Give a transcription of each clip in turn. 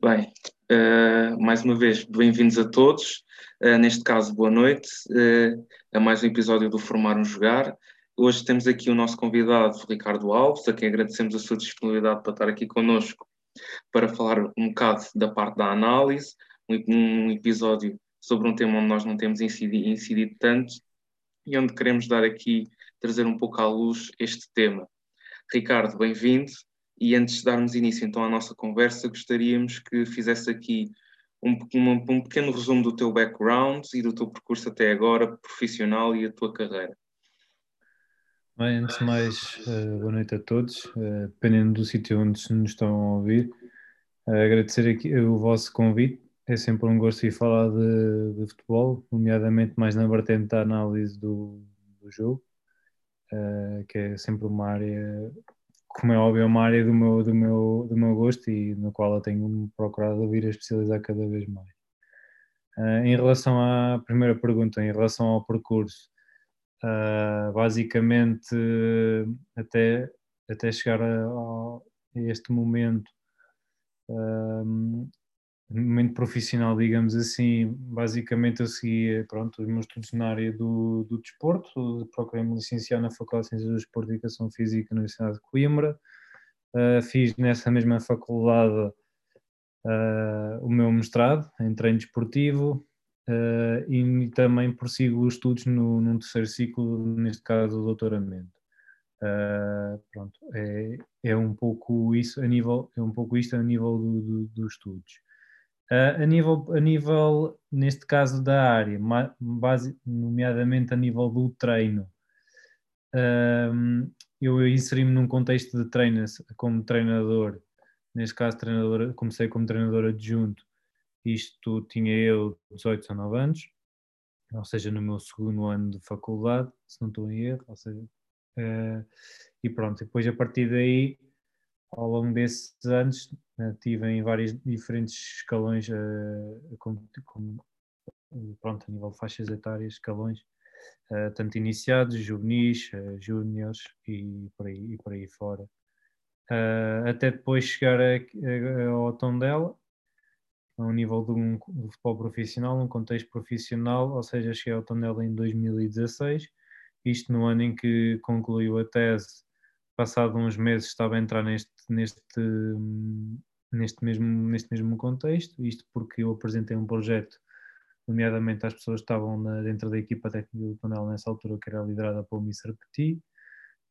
Bem, uh, mais uma vez, bem-vindos a todos. Uh, neste caso, boa noite uh, mais um episódio do Formar um Jogar. Hoje temos aqui o nosso convidado, Ricardo Alves, a quem agradecemos a sua disponibilidade para estar aqui connosco para falar um bocado da parte da análise, um, um episódio sobre um tema onde nós não temos incidido, incidido tanto e onde queremos dar aqui, trazer um pouco à luz este tema. Ricardo, bem-vindo. E antes de darmos início então à nossa conversa, gostaríamos que fizesse aqui um, um, um, pequeno resumo do teu background e do teu percurso até agora, profissional e a tua carreira. Bem, antes de mais, uh, boa noite a todos, uh, dependendo do sítio onde nos estão a ouvir. Uh, agradecer aqui o vosso convite, é sempre um gosto ir falar de, de futebol, nomeadamente mais na vertente da análise do, do jogo, que é sempre uma área como é óbvio, é uma área do meu, do meu, do meu gosto e no qual eu tenho procurado vir a especializar cada vez mais. Uh, em relação à primeira pergunta, em relação ao percurso, uh, basicamente até, até chegar a, a este momento, uh, momento profissional, digamos assim, basicamente eu segui pronto, os meus estudos na área do, do desporto, procurei-me licenciar na Faculdade de Ciências do Desporto e Educação Física na Universidade de Coimbra, uh, fiz nessa mesma faculdade uh, o meu mestrado em treino desportivo uh, e também prossigo os estudos no, num terceiro ciclo, neste caso o doutoramento. pronto, é, é um pouco isso a nível, é um pouco isto a nível do, do, dos estudos. Uh, a, nível, a nível, neste caso, da área, base, nomeadamente a nível do treino, eu inseri-me num contexto de treino como treinador, neste caso, treinador, comecei como treinador adjunto, isto tinha eu 18, 19 anos, ou seja, no meu segundo ano de faculdade, se não estou em erro, ou seja, uh, e pronto, depois a partir daí ao longo desses anos né, tive em vários diferentes escalões, uh, como, como, pronto, a nível de faixas etárias, escalões, uh, tanto iniciados, juvenis, uh, júniores e por aí, e por aí fora. Uh, até depois chegar a, a, ao Tondela, a um nível de um futebol profissional, um contexto profissional, ou seja, cheguei ao Tondela em 2016, isto no ano em que concluiu a tese passado uns meses estava a entrar neste, neste, neste, mesmo, neste mesmo contexto, isto porque eu apresentei um projeto, nomeadamente às pessoas que estavam na, dentro da equipa técnica do Tonel nessa altura, que era liderada pelo Mr. Petit,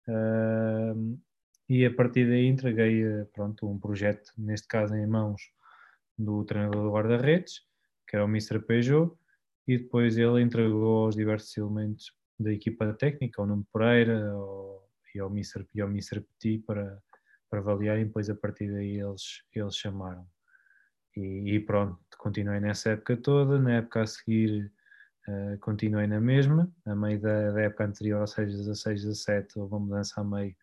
uh, e a partir daí entreguei pronto, um projeto, neste caso em mãos do treinador do guarda-redes, que era o Mr. Peugeot, e depois ele entregou aos diversos elementos da equipa técnica, o Nuno Pereira, e ao Mr. E ao Mr. Petit para, para avaliarem, depois a partir daí eles, eles chamaram. E, e pronto, continuei nessa época toda, na época a seguir uh, continuei na mesma, a meio da, da, época anterior, ou seja, 16, 17, houve uma mudança a meio,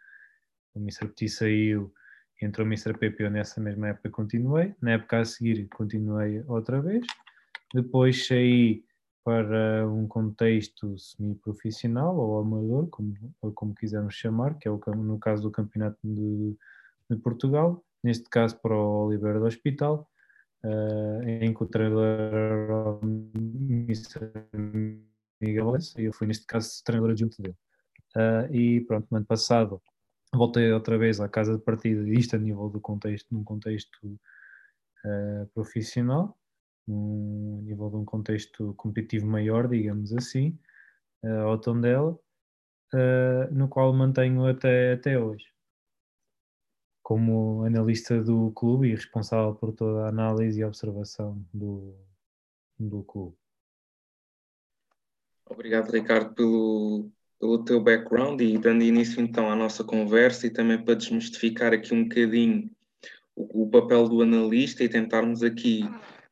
o Mr. Petit saiu, entrou o Mr. Eu nessa mesma época continuei, na época a seguir continuei outra vez, depois saí para um contexto semi-profissional ou amador, como, ou como quisermos chamar, que é o, no caso do Campeonato de, de Portugal, neste caso para o Oliveira do Hospital, uh, em que o treinador o Miguel e eu fui neste caso treinador adjunto dele. Uh, e pronto, no ano passado voltei outra vez à casa de partida, isto a nível do contexto, num contexto uh, profissional, um, a nível de um contexto competitivo maior, digamos assim, uh, ao Tondela, uh, no qual mantenho até, até hoje. Como analista do clube e responsável por toda a análise e observação do, do clube. Obrigado, Ricardo, pelo, pelo teu background e dando início então à nossa conversa e também para desmistificar aqui um bocadinho o, o papel do analista e tentarmos aqui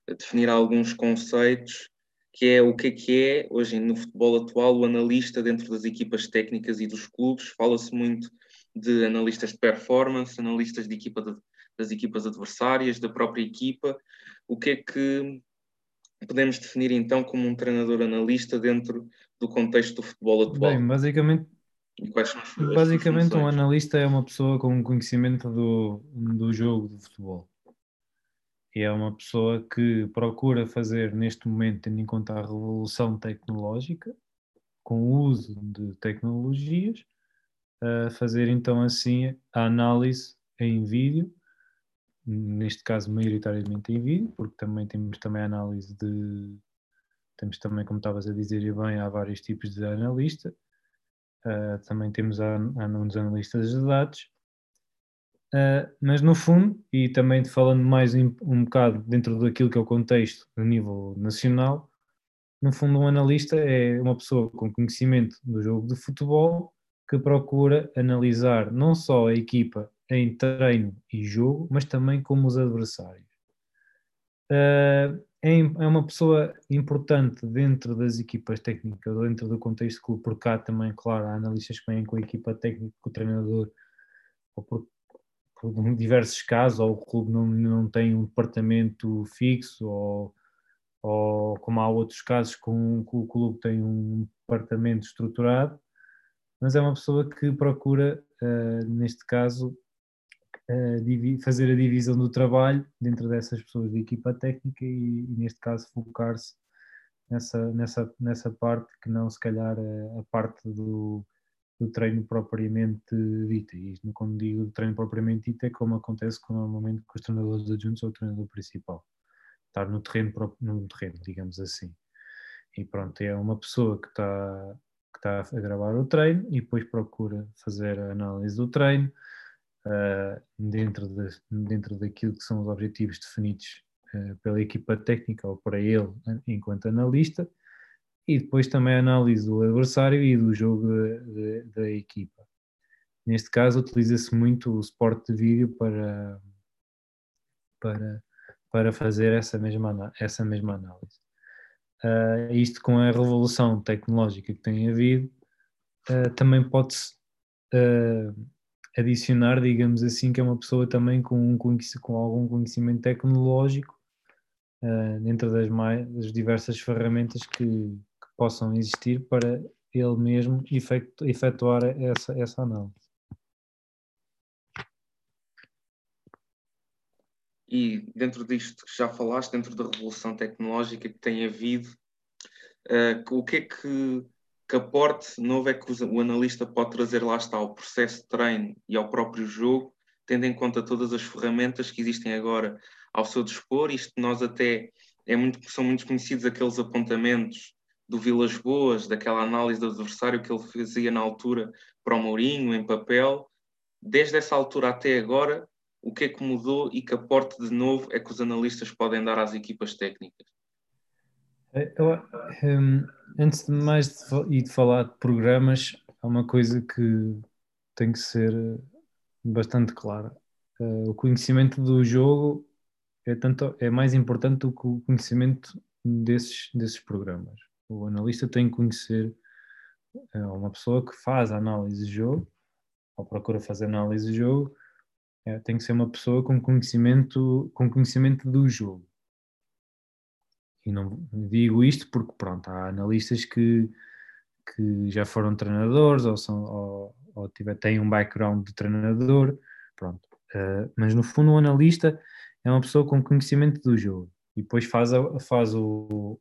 definir alguns conceitos, que é o que é que é, hoje no futebol atual, o analista dentro das equipas técnicas e dos clubes. Fala-se muito de analistas de performance, analistas de equipa de, das equipas adversárias, da própria equipa. O que é que podemos definir então como um treinador analista dentro do contexto do futebol atual? Bem, basicamente Basicamente, um analista é uma pessoa com conhecimento do, do jogo de futebol é uma pessoa que procura fazer neste momento, tendo em conta a revolução tecnológica, com o uso de tecnologias, fazer então assim a análise em vídeo, neste caso maioritariamente em vídeo, porque também temos também a análise de temos também, como estavas a dizer bem, há vários tipos de analista, uh, também temos a, a, os analistas de dados, Uh, mas no fundo, e também falando mais um, bocado dentro daquilo que é o contexto a nível nacional, no fundo um analista é uma pessoa com conhecimento do jogo de futebol que procura analisar não só a equipa em treino e jogo, mas também como os adversários. Uh, é, uma pessoa importante dentro das equipas técnicas, dentro do contexto clube, porque há também, claro, há analistas que vêm com a equipa técnica, com o treinador, ou por por diversos casos, ou o clube não, não tem um departamento fixo, ou, ou como há outros casos que o clube tem um departamento estruturado, mas é uma pessoa que procura, uh, neste caso, uh, fazer a divisão do trabalho dentro dessas pessoas de equipa técnica e, e neste caso, focar-se nessa, nessa, nessa parte que não, se calhar, a, a parte do do treino propriamente dito. E isto, quando digo treino propriamente dito, é como acontece com, normalmente com os treinadores adjuntos ou o treinador principal. Estar no terreno, no terreno, digamos assim. E pronto, é uma pessoa que está, que está a gravar o treino e depois procura fazer a análise do treino uh, dentro, de, dentro daquilo que são os objetivos definidos uh, pela equipa técnica ou para ele enquanto analista e depois também a análise do adversário e do jogo da equipa. Neste caso, utiliza-se muito o suporte de vídeo para, para, para fazer essa mesma, essa mesma análise. Uh, isto com a revolução tecnológica que tem havido, uh, também pode-se uh, adicionar, digamos assim, que é uma pessoa também com, com algum conhecimento tecnológico dentro das, mais, das diversas ferramentas que, possam existir para ele mesmo efetuar essa, essa análise. E dentro disto que já falaste, dentro da revolução tecnológica que tem havido, uh, o que é que, que aporte novo é que o analista pode trazer lá está ao processo de treino e ao próprio jogo, tendo em conta todas as ferramentas que existem agora ao seu dispor, isto nós até é muito, são muito conhecidos aqueles apontamentos do Vilas Boas, daquela análise do adversário que ele fazia na altura para o Mourinho, em papel. Desde essa altura até agora, o que é que mudou e que aporte de novo é que os analistas podem dar às equipas técnicas? É, eu, um, antes de mais de, e de falar de programas, há uma coisa que tem que ser bastante clara. Uh, o conhecimento do jogo é, tanto, é mais importante do que o conhecimento desses, desses programas. O analista tem que conhecer é, uma pessoa que faz análise de jogo, ou procura fazer análise de jogo, é, tem que ser uma pessoa com conhecimento, com conhecimento do jogo. E não digo isto porque, pronto, há analistas que, que já foram treinadores ou, são, ou, ou têm um background de treinador, pronto. Uh, mas no fundo, o analista é uma pessoa com conhecimento do jogo e depois faz, a, faz o,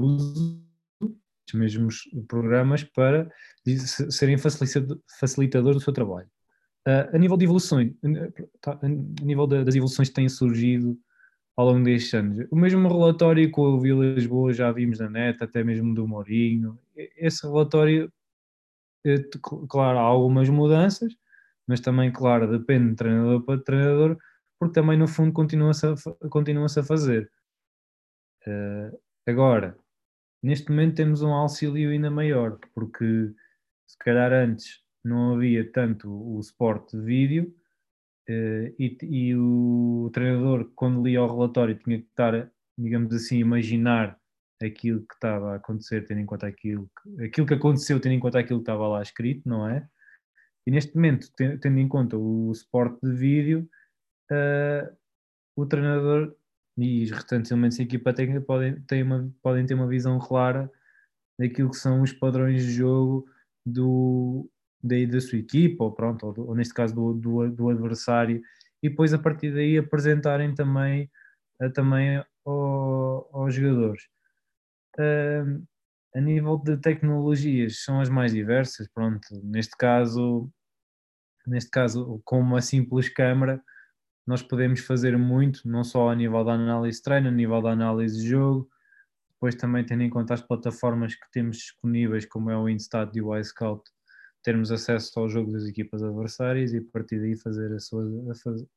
uso dos mesmos programas para serem facilitadores do seu trabalho. Uh, a nível de evoluções, tá, a nível das evoluções que têm surgido ao longo destes anos, o mesmo relatório com o Vilas Boas já vimos na net, até mesmo do Mourinho, esse relatório, é, claro, há algumas mudanças, mas também, claro, depende de treinador para treinador, porque também no fundo continua-se a, continua a fazer. Uh, agora, neste momento temos um auxílio ainda maior, porque se calhar antes não havia tanto o suporte de vídeo uh, e, e, o treinador, quando lia o relatório, tinha que estar, digamos assim, imaginar aquilo que estava a acontecer, tendo em conta aquilo que, aquilo que aconteceu, tendo em conta aquilo que estava lá escrito, não é? E neste momento, tendo em conta o suporte de vídeo, uh, o treinador e os restantes elementos da equipa técnica podem, ter uma, podem ter uma visão clara daquilo que são os padrões de jogo do, da, da sua equipa, ou pronto, ou, ou neste caso do, do, do, adversário, e depois a partir daí apresentarem também, também ao, aos jogadores. Uh, a nível de tecnologias são as mais diversas, pronto, neste caso, neste caso com uma simples câmara nós podemos fazer muito, não só a nível da análise de treino, a nível da análise de jogo, depois também tendo em conta as plataformas que temos disponíveis, como é o Instat e o iScout, termos acesso ao jogo das equipas adversárias e a partir daí fazer a sua,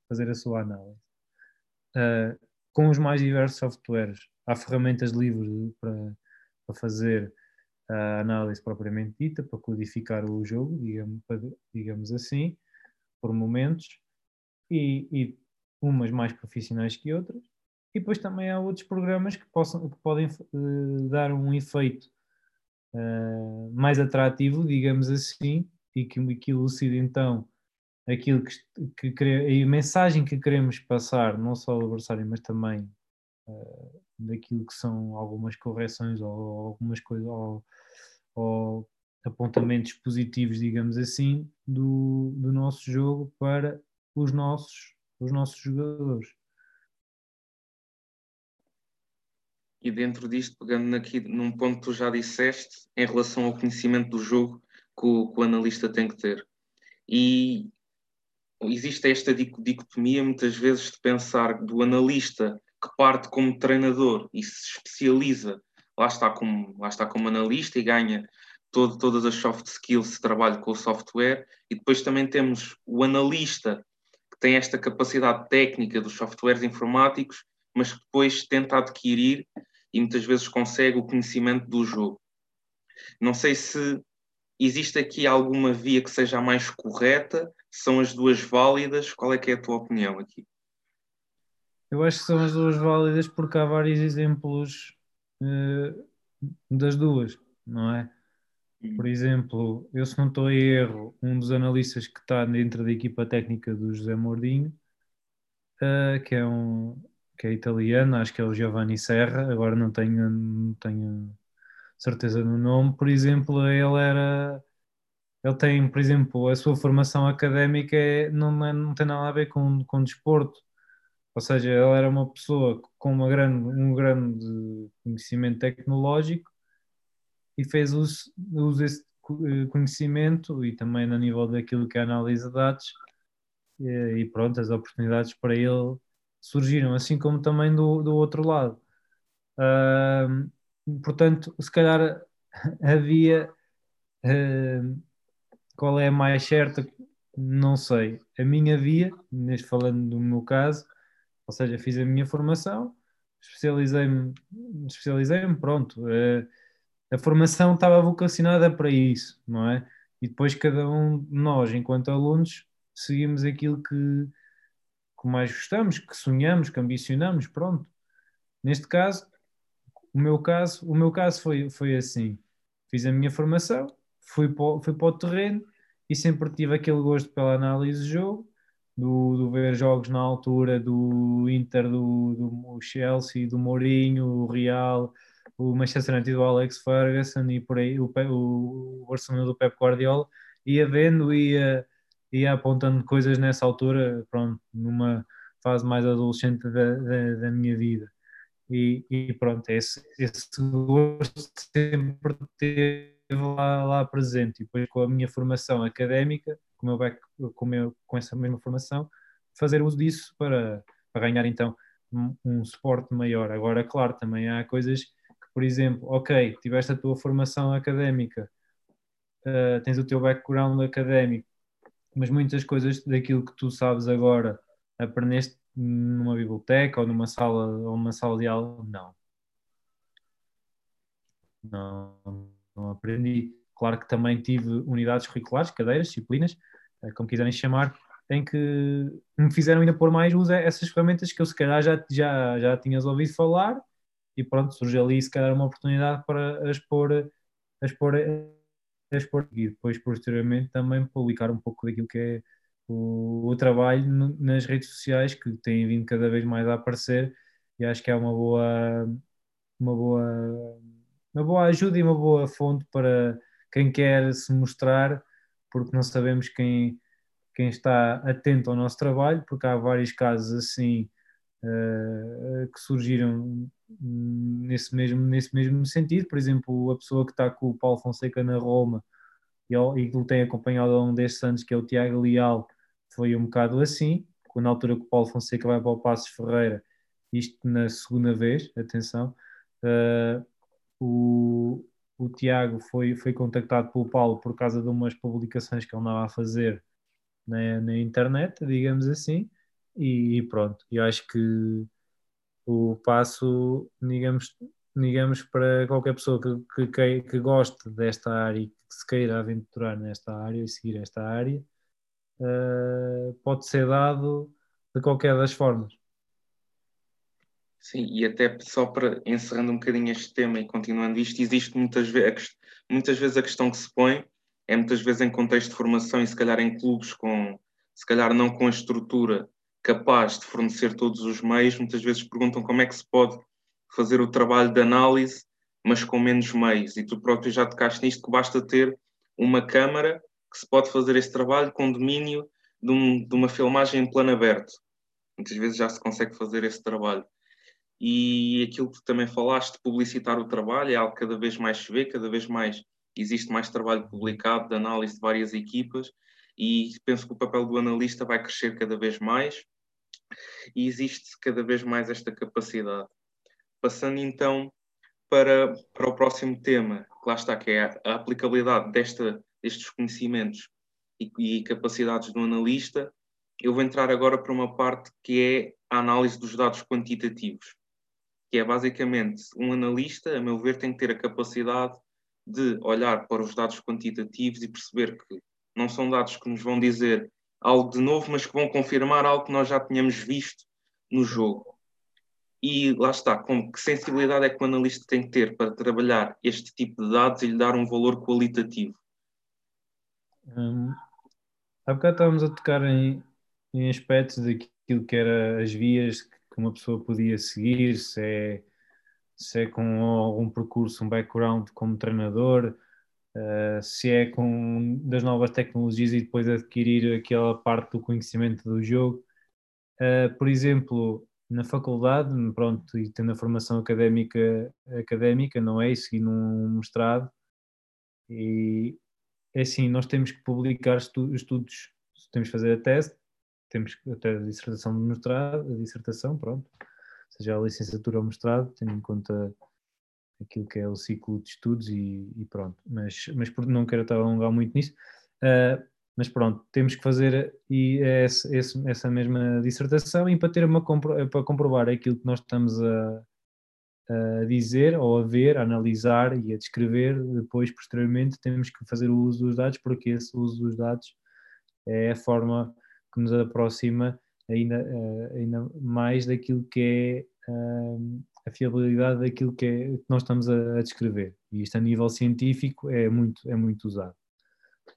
fazer a sua análise. Uh, com os mais diversos softwares, há ferramentas livres para, para fazer a análise propriamente dita, para codificar o jogo, digamos, digamos assim, por momentos, e, e, umas mais profissionais que outras, e depois também há outros programas que, possam, que podem uh, dar um efeito uh, mais atrativo, digamos assim, e que, que elucide então aquilo que, que a mensagem que queremos passar, não só ao adversário, mas também uh, daquilo que são algumas correções ou algumas coisas ou, ou, apontamentos positivos, digamos assim, do, do nosso jogo para os nossos, os nossos jogadores. E dentro disto, pegando aqui num ponto que tu já disseste, em relação ao conhecimento do jogo que o, que o analista tem que ter. E existe esta dicotomia muitas vezes de pensar do analista que parte como treinador e se especializa, lá está como, lá está como analista e ganha todo, todas as soft skills de trabalho com o software, e depois também temos o analista tem esta capacidade técnica dos softwares informáticos, mas que depois tenta adquirir e muitas vezes consegue o conhecimento do jogo. Não sei se existe aqui alguma via que seja a mais correta, são as duas válidas, qual é que é a tua opinião aqui? Eu acho que são as duas válidas porque há vários exemplos uh, das duas, não é? Por exemplo, eu se não estou em erro, um dos analistas que está dentro da equipa técnica do José Mordinho, uh, que é um que é italiano, acho que é o Giovanni Serra, agora não tenho, não tenho certeza no nome, por exemplo, ele era ele tem, por exemplo, a sua formação académica é, não, é, não tem nada a ver com, com desporto, ou seja, ele era uma pessoa com uma grande, um grande conhecimento tecnológico e fez uso, uso desse eh, conhecimento e também no nível daquilo que é análise de dados e, e pronto, as oportunidades para ele surgiram, assim como também do, do outro lado. Uh, portanto, se calhar havia uh, qual é a mais certa, não sei. A minha via, neste falando do meu caso, ou seja, fiz a minha formação, especializei-me, especializei-me, pronto. Uh, a formação estava vocacionada para isso, não é? E depois cada um de nós, enquanto alunos, seguimos aquilo que, que mais gostamos, que sonhamos, que ambicionamos, pronto. Neste caso, o meu caso, o meu caso foi, foi assim. Fiz a minha formação, fui para, fui para o terreno e sempre tive aquele gosto pela análise de jogo, do, do ver jogos na altura do Inter, do, do Chelsea, do Mourinho, o Real, o Manchester United do Alex Ferguson e por aí o, o Barcelona do Pep Guardiola, ia vendo, ia, ia apontando coisas nessa altura, pronto, numa fase mais adolescente da, da, da minha vida. E, e, pronto, esse, esse gosto sempre teve lá, lá presente. E depois, com a minha formação académica, com, meu back, com, meu, com essa mesma formação, fazer uso disso para, para ganhar então um, um suporte maior. Agora, claro, também há coisas por exemplo, ok, tiveste a tua formação académica, uh, tens o teu background académico, mas muitas coisas daquilo que tu sabes agora aprendeste numa biblioteca ou numa sala ou numa sala de aula, não. Não, não aprendi. Claro que também tive unidades curriculares, cadeiras, disciplinas, eh, como quiserem chamar, em que me fizeram ainda pôr mais uso a essas ferramentas que eu se calhar já, já, já tinhas ouvido falar e pronto, surge ali se calhar uma oportunidade para expor, expor, expor. E depois posteriormente também publicar um pouco daquilo que é o, o trabalho nas redes sociais que têm vindo cada vez mais a aparecer. E acho que é uma boa uma boa uma boa ajuda e uma boa fonte para quem quer se mostrar porque não sabemos quem quem está atento ao nosso trabalho, porque há vários casos assim uh, que surgiram nesse mesmo, nesse mesmo sentido. Por exemplo, a pessoa que está com o Paulo Fonseca na Roma e, que o tem acompanhado ao longo destes anos, que é o Tiago Leal, foi um bocado assim. Quando na altura que o Paulo Fonseca vai para o Passos Ferreira, isto na segunda vez, atenção, uh, o, o Tiago foi, foi contactado pelo Paulo por causa de umas publicações que ele andava a fazer na, na internet, digamos assim, e, e pronto. Eu acho que o passo, digamos, digamos para qualquer pessoa que, que, que goste desta área e que se queira aventurar nesta área e seguir esta área, uh, pode ser dado de qualquer das formas. Sim, e até só para encerrando um bocadinho este tema e continuando isto, existe muitas vezes, muitas vezes a questão que se põe é muitas vezes em contexto de formação e se calhar em clubes com, se calhar não com a estrutura capaz de fornecer todos os meios, muitas vezes perguntam como é que se pode fazer o trabalho de análise, mas com menos meios. E tu próprio já tocaste nisto, que basta ter uma câmara que se pode fazer esse trabalho com domínio de, um, de uma filmagem em plano aberto. Muitas vezes já se consegue fazer esse trabalho. E aquilo que também falaste de publicitar o trabalho é algo que cada vez mais se vê, cada vez mais existe mais trabalho publicado de análise de várias equipas e penso que o papel do analista vai crescer cada vez mais e existe cada vez mais esta capacidade. Passando então para, para o próximo tema, que lá está, que é a, aplicabilidade desta, destes conhecimentos e, e capacidades do analista, eu vou entrar agora para uma parte que é a análise dos dados quantitativos, que é basicamente um analista, a meu ver, tem que ter a capacidade de olhar para os dados quantitativos e perceber que não são dados que nos vão dizer algo de novo, mas que vão confirmar algo que nós já tínhamos visto no jogo. E lá está, com que sensibilidade é que o analista tem que ter para trabalhar este tipo de dados e lhe dar um valor qualitativo? Hum, há bocado estávamos a tocar em, em aspectos daquilo que era as vias que uma pessoa podia seguir, se é, se é com algum percurso, um background como treinador, uh, se é com das novas tecnologias e depois adquirir aquela parte do conhecimento do jogo. Uh, por exemplo, na faculdade, pronto, e tendo a formação académica, académica não é? E seguindo um mestrado, e é assim, nós temos que publicar estudos, temos que fazer a tese, temos até a dissertação de mestrado, a dissertação, pronto, seja a licenciatura ou mestrado, tendo em conta aquilo que é o ciclo de estudos e, e pronto. Mas, mas não quero estar a alongar muito nisso. Uh, mas pronto, temos que fazer e esse, esse, essa mesma dissertação e para ter uma para comprovar aquilo que nós estamos a, a dizer ou a ver, a analisar e a descrever, depois posteriormente temos que fazer o uso dos dados, porque esse uso dos dados é a forma que nos aproxima ainda, uh, ainda mais daquilo que é uh, a fiabilidade daquilo que, é, que nós estamos a, a, descrever. E isto a nível científico é muito, é muito usado.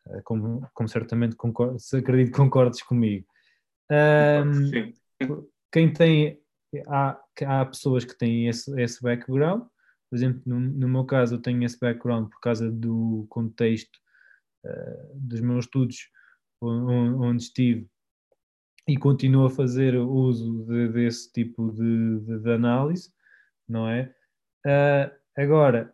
Uh, como, como certamente concordo, se acredito que concordes comigo. quem tem, há, há pessoas que têm esse, esse background, por exemplo, no, no, meu caso, eu tenho esse background por causa do contexto dos meus estudos onde estive e continuo a fazer uso de, desse tipo de, de, de, análise, não é? Uh, agora,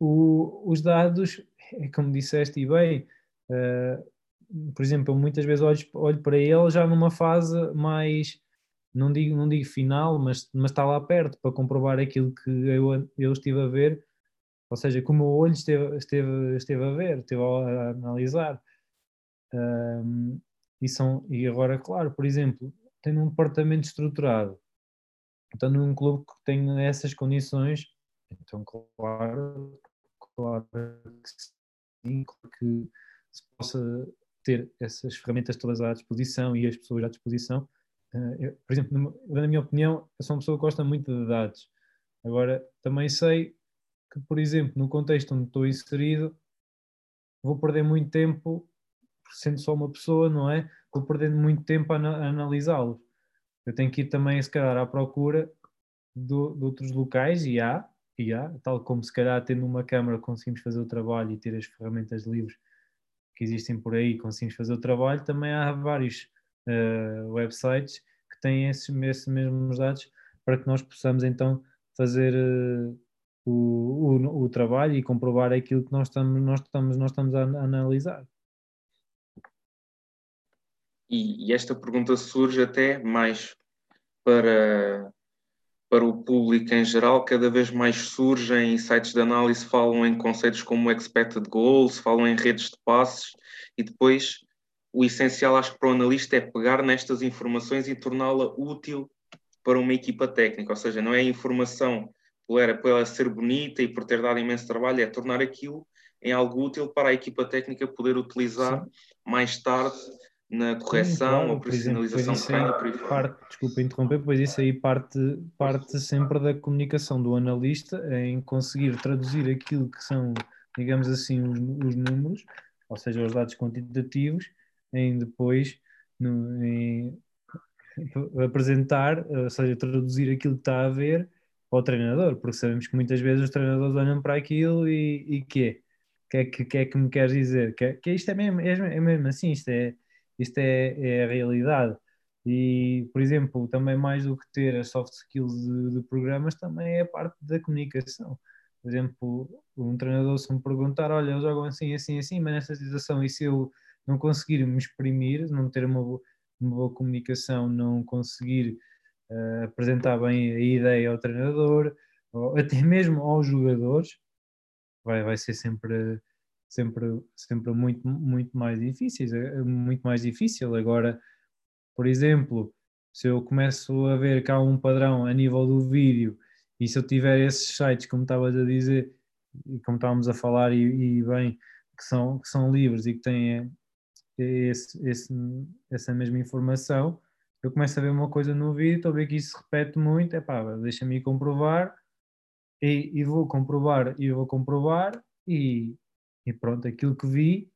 o, os dados, é como disseste e bem, uh, por exemplo, muitas vezes olho, olho para ele já numa fase mais, não digo, não digo final, mas, mas está lá perto para comprovar aquilo que eu, eu estive a ver, ou seja, como o olho esteve, esteve, esteve a ver, esteve a analisar. Um, e, são, e agora, claro, por exemplo, tendo um departamento estruturado, estando num clube que tem essas condições, então, claro, claro que sim, que se possa ter essas ferramentas todas à disposição e as pessoas à disposição. Eh, eu, por exemplo, na minha opinião, eu sou uma pessoa que gosta muito de dados. Agora, também sei que, por exemplo, no contexto onde estou inserido, vou perder muito tempo sendo só uma pessoa, não é? Vou perdendo muito tempo a, a analisá-los. Eu tenho que ir também, se calhar, à procura do, de outros locais, e há, e há, tal como se calhar tendo uma câmara conseguimos fazer o trabalho e ter as ferramentas livres que existem por aí, conseguimos fazer o trabalho, também há vários uh, websites que têm esses, esses mesmos dados para que nós possamos então fazer uh, o, o, o, trabalho e comprovar aquilo que nós estamos, nós estamos, nós estamos a, analisar. E, e, esta pergunta surge até mais para, para o público em geral, cada vez mais surgem sites de análise falam em conceitos como expected goals, falam em redes de passes. E depois o essencial acho que para o analista é pegar nestas informações e torná-la útil para uma equipa técnica, ou seja, não é a informação por ela ser bonita e por ter dado imenso trabalho, é tornar aquilo em algo útil para a equipa técnica poder utilizar Sim. mais tarde na correção Sim, claro, ou personalização de treino por aí parte, Desculpa interromper, pois isso aí parte, parte sempre da comunicação do analista em conseguir traduzir aquilo que são, digamos assim, os, os números, ou seja, os dados quantitativos, em depois no, em apresentar, ou seja, traduzir aquilo que está a ver ao treinador, porque sabemos que muitas vezes os treinadores olham para aquilo e, e quê? O que é que, que, é que me queres dizer? Que, que isto é mesmo, é, é mesmo assim, isto é isto é, é a realidade. E, por exemplo, também mais do que ter as soft skills de, de, programas, também é a parte da comunicação. Por exemplo, um treinador se me perguntar, olha, eles jogam assim, assim, assim, mas nesta situação, e se eu não conseguir me exprimir, não ter uma boa, uma boa comunicação, não conseguir uh, apresentar bem a ideia ao treinador, ou até mesmo aos jogadores, vai, vai ser sempre sempre, sempre muito, muito mais difíceis, é, é muito mais difícil. Agora, por exemplo, se eu começo a ver que há um padrão a nível do vídeo e se eu tiver esses sites, como estavas a dizer, como estávamos a falar, e, e, bem, que são, que são livres e que têm é, esse, esse, essa mesma informação, eu começo a ver uma coisa no vídeo, estou a ver que isso se repete muito, é pá, deixa-me comprovar e, e, vou comprovar e vou comprovar e, e pronto, aquilo que vi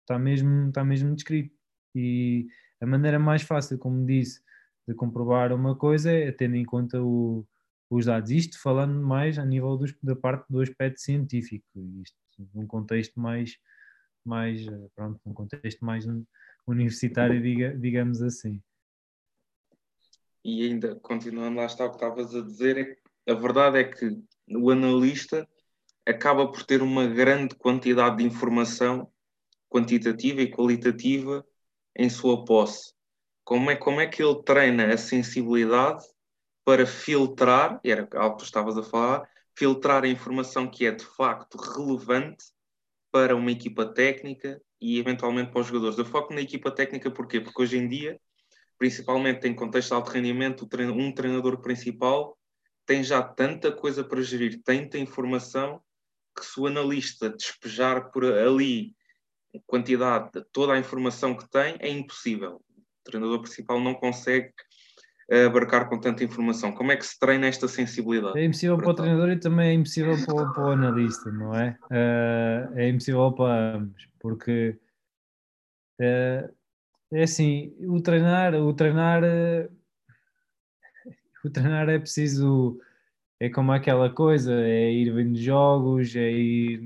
está mesmo, está mesmo descrito. E a maneira mais fácil, como disse, de comprovar uma coisa é tendo em conta o, os dados. Isto falando mais a nível dos, da parte do aspecto científico, isto num contexto mais, mais pronto, num contexto mais universitário, diga, digamos assim. E ainda, continuando lá está o que estavas a dizer, é, a verdade é que o analista acaba por ter uma grande quantidade de informação quantitativa e qualitativa em sua posse. Como é, como é que ele treina a sensibilidade para filtrar, era algo que tu estavas a falar, filtrar a informação que é de facto relevante para uma equipa técnica e eventualmente para os jogadores. Eu foco na equipa técnica porquê? Porque hoje em dia, principalmente em contexto de alto rendimento, um treinador principal tem já tanta coisa para gerir, tanta informação que se o analista despejar por ali quantidade de toda a informação que tem, é impossível. O treinador principal não consegue uh, abarcar com tanta informação. Como é que se treina esta sensibilidade? É impossível para, o treinador e também é impossível para o, para o analista, não é? Uh, é impossível para ambos, porque uh, é assim, o treinar, o treinar, o treinar é preciso é como aquela coisa, é ir vendo jogos, é ir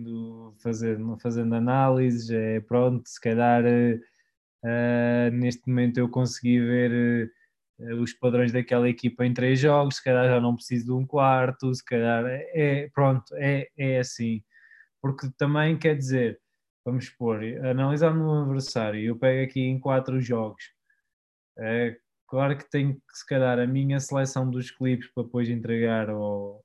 fazendo, fazendo análises, é pronto, se calhar uh, neste momento eu consegui ver uh, os padrões daquela equipa em três jogos, se calhar já não preciso de um quarto, se calhar é, é pronto, é, é assim. Porque também quer dizer, vamos supor, analisar no adversário, eu pego aqui em quatro jogos, uh, Claro que tenho que, se calhar, a minha seleção dos clipes para depois entregar ao,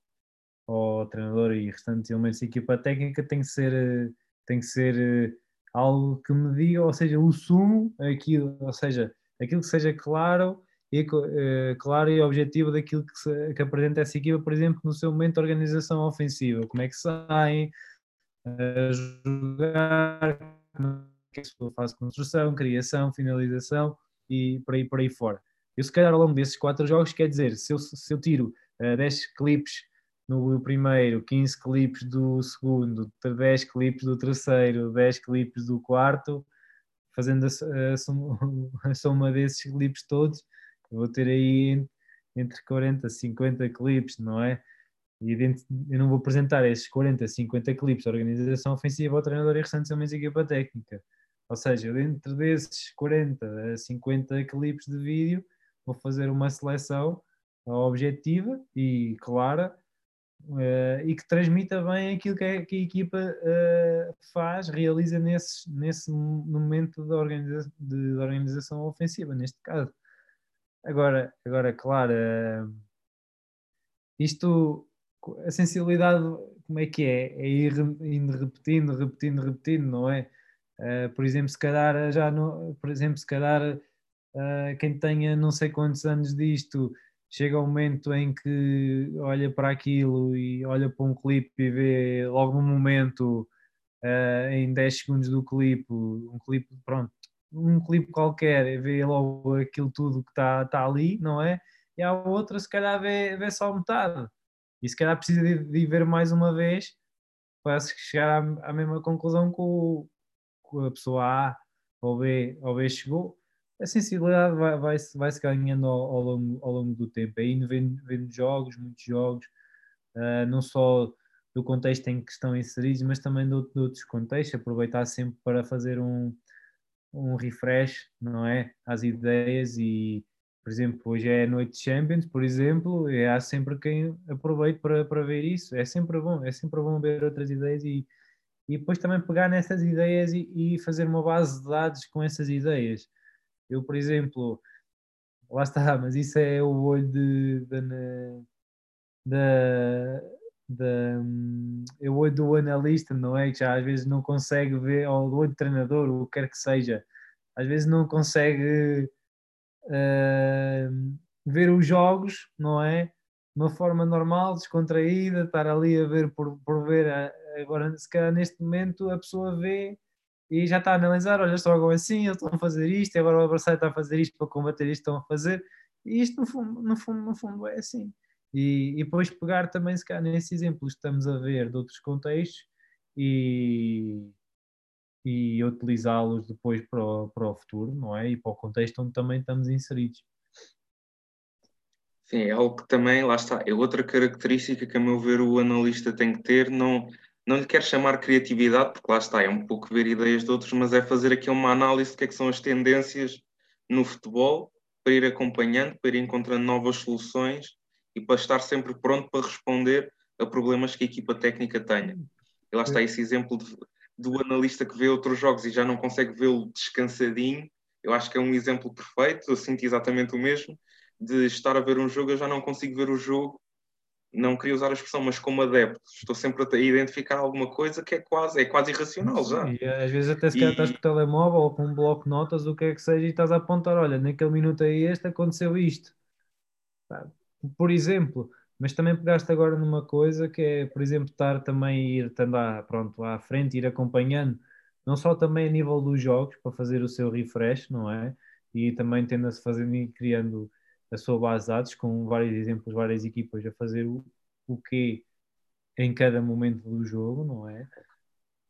ao treinador e restantes elementos da equipa técnica tem que ser, tem que ser eh, algo que me diga, ou seja, o sumo, aquilo, ou seja, aquilo que seja claro e, uh, claro e objetivo daquilo que, se, que apresenta essa equipa, por exemplo, no seu momento de organização ofensiva, como é que saem a jogar, como é que se faz construção, criação, finalização e por aí, por aí fora. Eu, se calhar, ao longo desses quatro jogos, quer dizer, se eu, se eu tiro uh, eh, 10 clipes no primeiro, 15 clipes do segundo, 10 clipes do terceiro, 10 clipes do quarto, fazendo a, a, soma, a soma desses clipes todos, vou ter aí entre 40 e 50 clipes, não é? E eu não vou apresentar esses 40, 50 clipes de organização ofensiva ao treinador e restantes homens da equipa técnica. Ou seja, dentro desses 40 a 50 clipes de vídeo, vou fazer uma seleção objetiva e clara uh, e que transmita bem aquilo que a, que a equipa uh, faz, realiza nesse, nesse momento de, organiza de organização ofensiva, neste caso. Agora, agora claro, uh, isto, a sensibilidade, como é que é? É ir indo repetindo, repetindo, repetindo, não é? por exemplo, se calhar já no, por exemplo, se calhar quem tenha não sei quantos anos disto chega um momento em que olha para aquilo e olha para um clipe e vê logo no momento, uh, em 10 segundos do clipe, um clipe, pronto, um clipe qualquer, e vê logo aquilo tudo que está tá ali, não é? E a outra, se calhar, vê, vê só metade. E se calhar precisa de, de ver mais uma vez para chegar à, à mesma conclusão que, o, que a pessoa A ou B, ou B chegou a sensibilidade vai, vai, vai se ganhando ao, ao, longo, ao longo do tempo, aí vendo, vendo jogos, muitos jogos, uh, não só do contexto em que estão inseridos, mas também de, de outros contextos, aproveitar sempre para fazer um, um refresh, não é? Às ideias e, por exemplo, hoje é noite de Champions, por exemplo, e há sempre quem aproveite para, para ver isso, é sempre bom, é sempre bom ver outras ideias e, e depois também pegar nessas ideias e, e fazer uma base de dados com essas ideias eu, por exemplo, lá está, mas isso é o olho de, de, de, de, é o olho do analista, não é? Que já às vezes não consegue ver, ou do olho do treinador, o que quer que seja, às vezes não consegue uh, ver os jogos, não é? De uma forma normal, descontraída, estar ali a ver por, por ver. Agora, se calhar neste momento a pessoa vê e já está a analisar, olha, jogam assim, eles estão a fazer isto, e agora o adversário está a fazer isto para combater isto, estão a fazer, e isto no fundo, no fundo, no fundo é assim. E, e depois pegar também, se calhar, nesses exemplos que estamos a ver de outros contextos e, e utilizá-los depois para o, para o futuro, não é? E para o contexto onde também estamos inseridos. Sim, é algo que também, lá está, é outra característica que, a meu ver, o analista tem que ter, não não lhe quero chamar criatividade, porque lá está, é um pouco ver ideias de outros, mas é fazer aqui uma análise do que, é que são as tendências no futebol, para ir acompanhando, para ir encontrando novas soluções e para estar sempre pronto para responder a problemas que a equipa técnica tenha. E lá está esse exemplo de, do analista que vê outros jogos e já não consegue vê-lo descansadinho. Eu acho que é um exemplo perfeito, eu sinto exatamente o mesmo, de estar a ver um jogo, eu já não consigo ver o jogo não queria usar a expressão, mas como adepto, estou sempre a identificar alguma coisa que é quase, é quase irracional já. E às vezes até se e... estás com o telemóvel ou com um bloco de notas, o que é que seja, e estás a apontar, olha, naquele minuto aí este aconteceu isto. Por exemplo, mas também pegaste agora numa coisa que é, por exemplo, estar também ir andar pronto, à frente, ir acompanhando, não só também a nível dos jogos, para fazer o seu refresh, não é? E também tendo-se fazendo e criando a sua base de dados, com vários exemplos, várias equipas a fazer o, o que em cada momento do jogo, não é?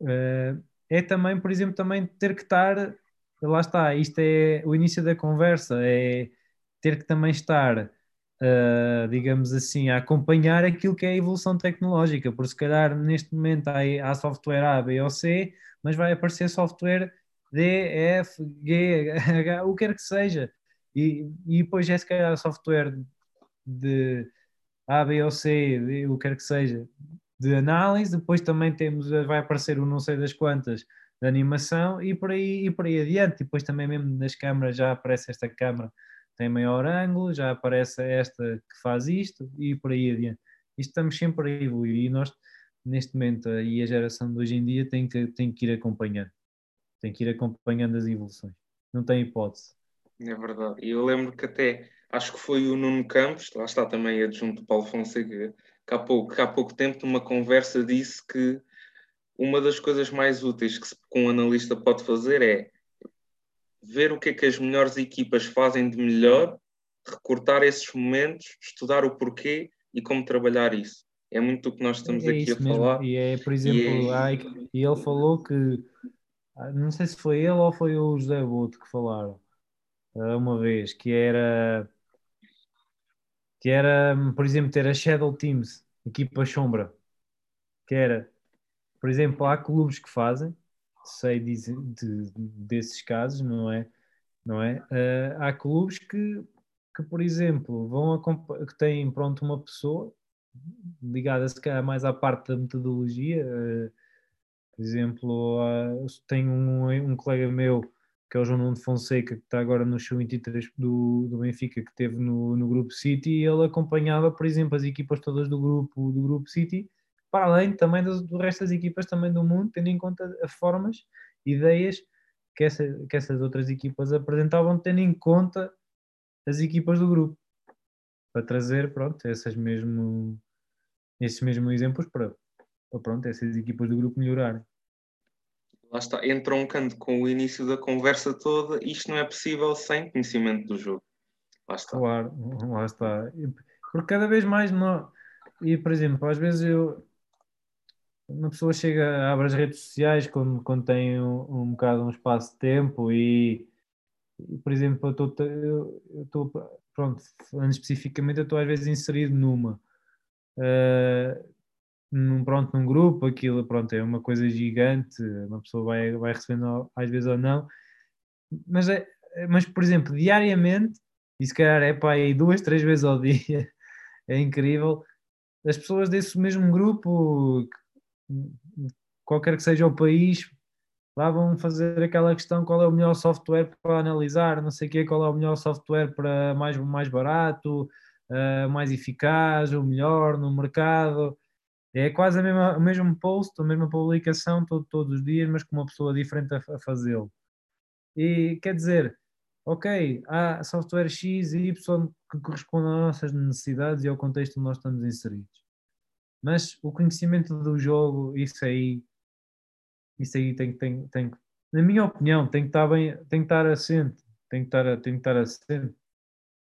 Uh, é também, por exemplo, também ter que estar, lá está, isto é o início da conversa, é ter que também estar, uh, digamos assim, a acompanhar aquilo que é a evolução tecnológica, porque se calhar neste momento há, há software A, B ou C, mas vai aparecer software D, F, G, H, o que quer que seja. E, e depois é se calhar software de A, B ou C, o que quer que seja, de análise, depois também temos, vai aparecer o não sei das quantas de animação e por aí, e por aí adiante. E depois também mesmo nas câmaras já aparece esta câmara tem maior ângulo, já aparece esta que faz isto e por aí adiante. Isto estamos sempre a evoluir e nós, neste momento, e a geração de hoje em dia tem que, tem que ir acompanhando. Tem que ir acompanhando as evoluções. Não tem hipótese. É verdade. E eu lembro que até, acho que foi o Nuno Campos, lá está também adjunto do Paulo Fonseca, que há pouco, que há pouco tempo, numa conversa, disse que uma das coisas mais úteis que, que um analista pode fazer é ver o que é que as melhores equipas fazem de melhor, recortar esses momentos, estudar o porquê e como trabalhar isso. É muito o que nós estamos é aqui a mesmo. falar. E é, por exemplo, e, é... e ele falou que, não sei se foi ele ou foi o José Boto que falaram, uma vez, que era que era, por exemplo, ter a Shadow Teams, equipa sombra, que era, por exemplo, há clubes que fazem, sei de, de, desses casos, não é? Não é? Uh, há clubes que, que, por exemplo, vão que têm pronto uma pessoa ligada se calhar mais à parte da metodologia. Uh, por exemplo, uh, tenho um, um colega meu que é o João Nuno Fonseca, que está agora no show 23 do, do Benfica, que teve no, no Grupo City, e ele acompanhava, por exemplo, as equipas todas do grupo, do grupo City, para além também do, do resto das equipas também do mundo, tendo em conta as formas, ideias que, essa, que essas outras equipas apresentavam, tendo em conta as equipas do grupo, para trazer, pronto, essas mesmo, esses mesmos exemplos para, para pronto, essas equipas do grupo melhorarem lá está, entroncando com o início da conversa toda, isto não é possível sem conhecimento do jogo. Lá está. Claro, lá está. Porque cada vez mais. E, por exemplo, às vezes eu. Uma pessoa chega, abre as redes sociais quando, quando tem um, um bocado um espaço de tempo e, e por exemplo, eu estou. Pronto, falando especificamente, eu estou às vezes inserido numa. Uh, num, pronto, num grupo, aquilo pronto, é uma coisa gigante, uma pessoa vai, vai recebendo às vezes ou não, mas, é, mas por exemplo, diariamente, e se calhar é para aí duas, três vezes ao dia, é incrível, as pessoas desse mesmo grupo, qualquer que seja o país, lá vão fazer aquela questão qual é o melhor software para analisar, não sei o quê, qual é o melhor software para mais, mais barato, uh, mais eficaz, o melhor no mercado. É quase a mesma, o mesmo post, a mesma publicação todo, todos os dias, mas com uma pessoa diferente a, a fazê-lo. E quer dizer, ok, há software X e Y que correspondem às nossas necessidades e ao contexto onde nós estamos inseridos. Mas o conhecimento do jogo, isso aí, isso aí tem, tem, tem, na minha opinião, tem que estar bem, tem que estar assente, tem que estar, tem que estar assente,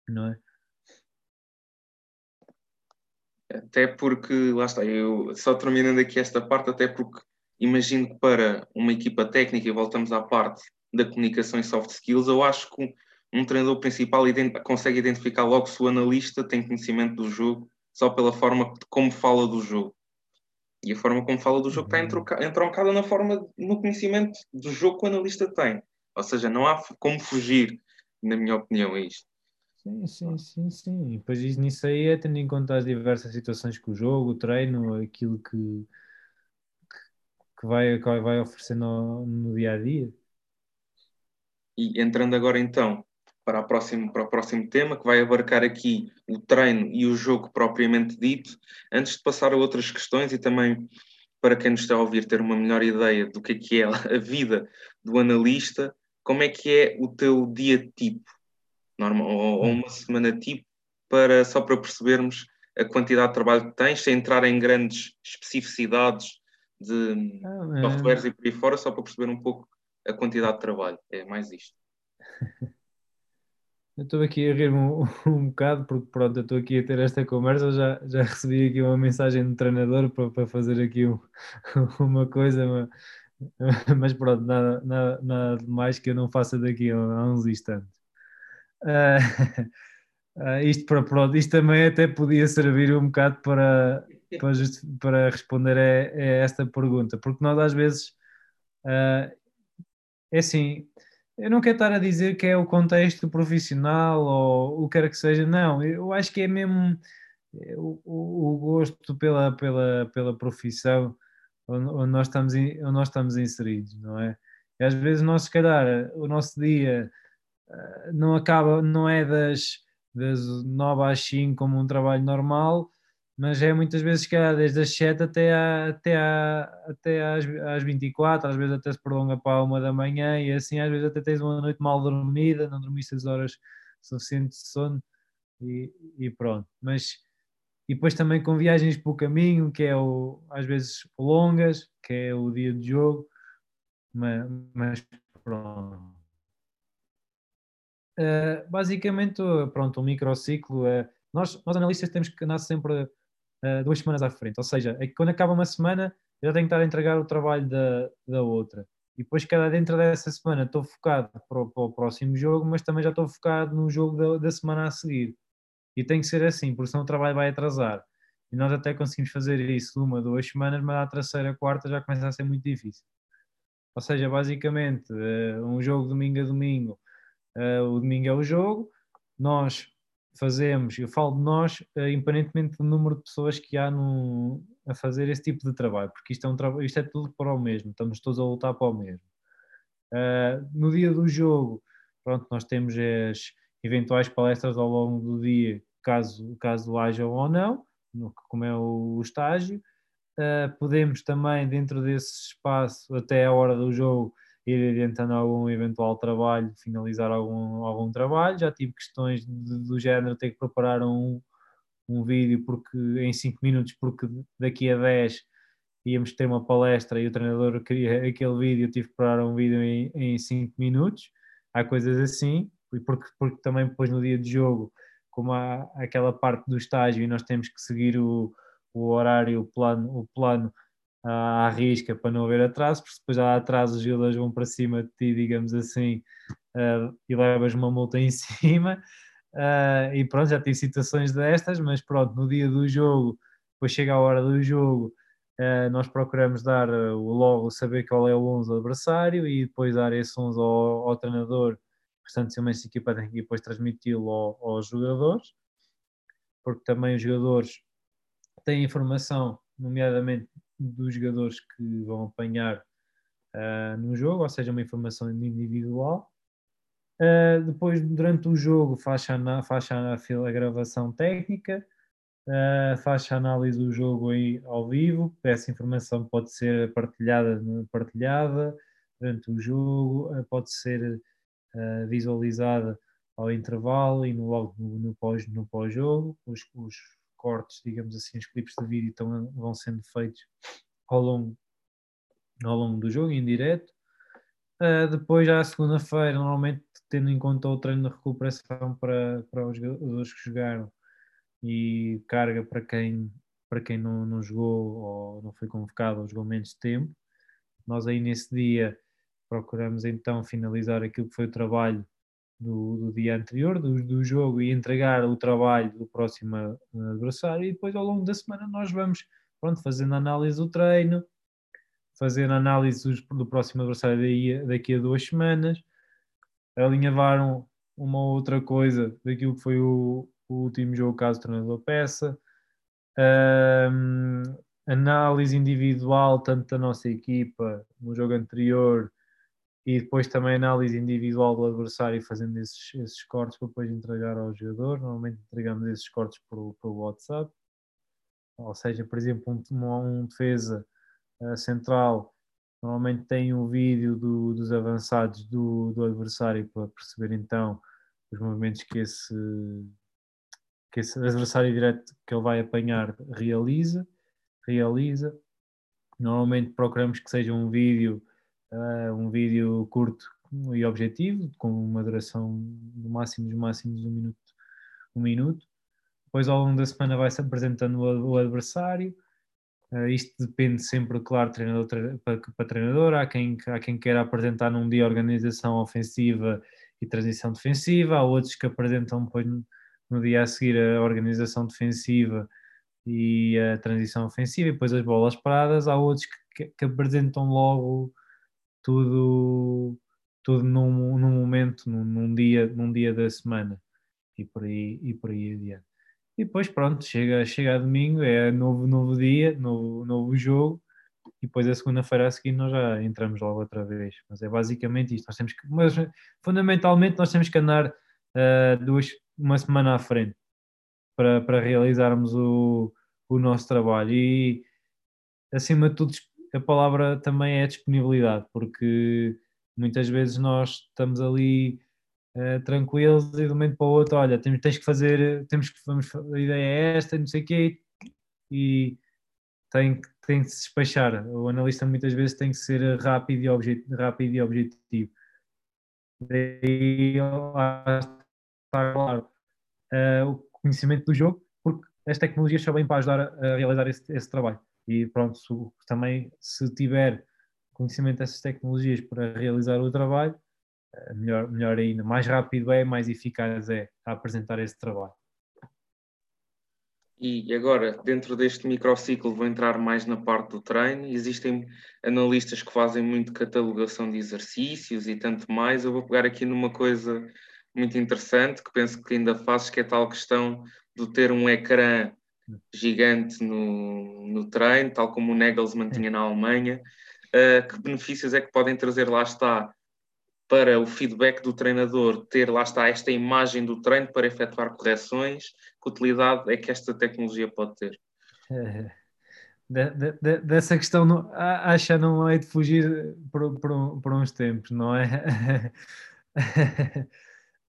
não é? Até porque, lá está, eu só terminando aqui esta parte, até porque imagino que para uma equipa técnica, e voltamos à parte da comunicação e soft skills, eu acho que um treinador principal consegue identificar logo se o analista tem conhecimento do jogo só pela forma como fala do jogo. E a forma como fala do jogo está uhum. entroncada na forma, no conhecimento do jogo que o analista tem. Ou seja, não há como fugir, na minha opinião, a isto. Sim, sim, sim, sim. E depois nisso aí é tendo em conta as diversas situações que o jogo, o treino, aquilo que, que, vai, que vai oferecendo no, dia a dia. E entrando agora então para, a próximo, para o próximo tema, que vai abarcar aqui o treino e o jogo propriamente dito, antes de passar a outras questões e também para quem nos está a ouvir ter uma melhor ideia do que é, que é a vida do analista, como é que é o teu dia tipo? Normal, ou, uma semana tipo, para, só para percebermos a quantidade de trabalho que tens, sem entrar em grandes especificidades de ah, softwares e por aí fora, só para perceber um pouco a quantidade de trabalho. É mais isto. Eu estou aqui a rir um, um bocado, porque pronto, eu estou aqui a ter esta conversa, já, já recebi aqui uma mensagem do treinador para, para fazer aqui um, uma coisa, mas, mas pronto, nada, nada, nada mais que eu não faça daqui a, a uns instantes. Uh, isto, para, pronto, isto também até podia servir um bocado para, para, just, para responder a, a, esta pergunta, porque nós às vezes uh, é assim, eu não quero estar a dizer que é o contexto profissional ou o que quer que seja, não, eu acho que é mesmo o, o, o gosto pela, pela, pela profissão onde nós, estamos, onde nós estamos inseridos, não é? E às vezes nós, se calhar, o nosso dia não acaba, não é das, das 9 às 5 como um trabalho normal, mas é muitas vezes que é desde as 7 até, a, até, a, até às, às 24, às vezes até se prolonga para a 1 da manhã e assim às vezes até tens uma noite mal dormida, não dormiste as horas suficientes de sono e, e pronto. Mas e depois também com viagens pelo caminho, que é o, às vezes longas, que é o dia de jogo, mas, mas pronto. Uh, basicamente, pronto, um microciclo, uh, nós, nós analistas temos que andar sempre uh, duas semanas à frente, ou seja, é que quando acaba uma semana, eu já tenho que estar a entregar o trabalho da, da outra. E depois, cada dentro dessa semana, estou focado para o, para o, próximo jogo, mas também já estou focado no jogo da, da semana a seguir. E tem que ser assim, porque senão o trabalho vai atrasar. E nós até conseguimos fazer isso uma, duas semanas, mas à terceira, quarta já começa a ser muito difícil. Ou seja, basicamente, um jogo domingo a domingo, uh, o domingo é o jogo, nós fazemos, eu falo de nós, uh, independentemente do número de pessoas que há no, a fazer esse tipo de trabalho, porque isto é, um isto é tudo para o mesmo, estamos todos a lutar para o mesmo. no dia do jogo, pronto, nós temos as eventuais palestras ao longo do dia, caso, caso haja ou não, como é o estágio. Uh, podemos também, dentro desse espaço, até a hora do jogo, ir adiantando algum eventual trabalho, finalizar algum, algum trabalho. Já tive questões de, do género, ter que preparar um, um vídeo porque, em 5 minutos, porque daqui a 10 íamos ter uma palestra e o treinador queria aquele vídeo, tive que preparar um vídeo em 5 minutos. Há coisas assim, porque, porque também depois no dia de jogo como há aquela parte do estágio e nós temos que seguir o, o horário, o plano, o plano à risca para não haver atraso, porque depois há atraso, os jogadores vão para cima de ti, digamos assim, uh, e levas uma multa em cima. Uh, e pronto, já tive situações destas, mas pronto, no dia do jogo, depois chega a hora do jogo, uh, nós procuramos dar logo, saber qual é o 11 adversário e depois dar esse 11 ao, ao treinador portanto, se uma equipa tem que depois transmiti-lo ao, aos jogadores, porque também os jogadores têm informação, nomeadamente dos jogadores que vão apanhar uh, no jogo, ou seja, uma informação individual. Uh, depois, durante o jogo, faz a, a, a gravação técnica, uh, faz a análise do jogo aí ao vivo. Essa informação pode ser partilhada, partilhada durante o jogo, pode ser visualizada ao intervalo e no, logo no, no, pós, pós-jogo. Os, os, cortes, digamos assim, os clipes de vídeo estão, vão sendo feitos ao longo, ao longo do jogo, em direto. Uh, depois, já à segunda-feira, normalmente tendo em conta o treino de recuperação para, para os jogadores que jogaram e carga para quem, para quem não, não jogou ou não foi convocado ou jogou menos tempo. Nós aí nesse dia procuramos então finalizar aquilo que foi o trabalho do, do dia anterior, do, do, jogo, e entregar o trabalho do próximo adversário, e depois ao longo da semana nós vamos pronto, fazendo análise do treino, fazendo análise do próximo adversário daí, daqui a duas semanas, alinhavar uma outra coisa daquilo que foi o, o último jogo, caso o treinador peça, um, análise individual, tanto da nossa equipa no jogo anterior e depois também análise individual do adversário fazendo esses, esses cortes para depois entregar ao jogador. Normalmente entregamos esses cortes por, por WhatsApp. Ou seja, por exemplo, um, um defesa uh, central normalmente tem um vídeo do, dos avançados do, do adversário para perceber então os movimentos que esse, que esse adversário direto que ele vai apanhar realiza. realiza. Normalmente procuramos que seja um vídeo uh, um vídeo curto e objetivo, com uma duração no máximo dos máximos um minuto. Um minuto. Depois, ao longo da semana, vai-se apresentando o, o adversário. Uh, isto depende sempre, claro, treinador para, para treinador. Há quem, há quem queira apresentar num dia organização ofensiva e transição defensiva, há outros que apresentam depois no, no dia a seguir a organização defensiva e a transição ofensiva e depois as bolas paradas, há outros que, que, que apresentam logo tudo, tudo num, num momento, num, num, dia, num dia da semana e por aí, e por aí adiante. E depois pronto, chega, chega a domingo, é novo, novo dia, novo, novo jogo, e depois a segunda-feira a seguir nós já entramos logo outra vez. Mas é basicamente isto. Nós temos que, mas fundamentalmente nós temos que andar uh, duas, uma semana à frente para, para realizarmos o, o nosso trabalho. E acima de tudo a palavra também é disponibilidade, porque muitas vezes nós estamos ali uh, tranquilos e de um momento para o outro, olha, temos, tens que fazer, temos que, vamos, a ideia é esta, não sei o quê, e tem, tem que se despachar. O analista muitas vezes tem que ser rápido e, objet, rápido e objetivo. Daí está claro uh, o conhecimento do jogo, porque as tecnologias só vêm para ajudar a, a realizar esse, esse trabalho. E pronto, também se tiver conhecimento dessas tecnologias para realizar o trabalho, eh, melhor, melhor ainda, mais rápido é, mais eficaz é a apresentar esse trabalho. E agora, dentro deste microciclo, vou entrar mais na parte do treino. Existem analistas que fazem muito catalogação de exercícios e tanto mais. Eu vou pegar aqui numa coisa muito interessante que penso que ainda fazes, que é tal questão de ter um ecrã gigante no, no treino, tal como o Nagelsmann tinha na Alemanha. Uh, que benefícios é que podem trazer, lá está, para o feedback do treinador, ter, lá está, esta imagem do treino para efetuar correções? Que utilidade é que esta tecnologia pode ter? É, de, de, dessa questão, não, acha não é de fugir por, por, por uns tempos, não é?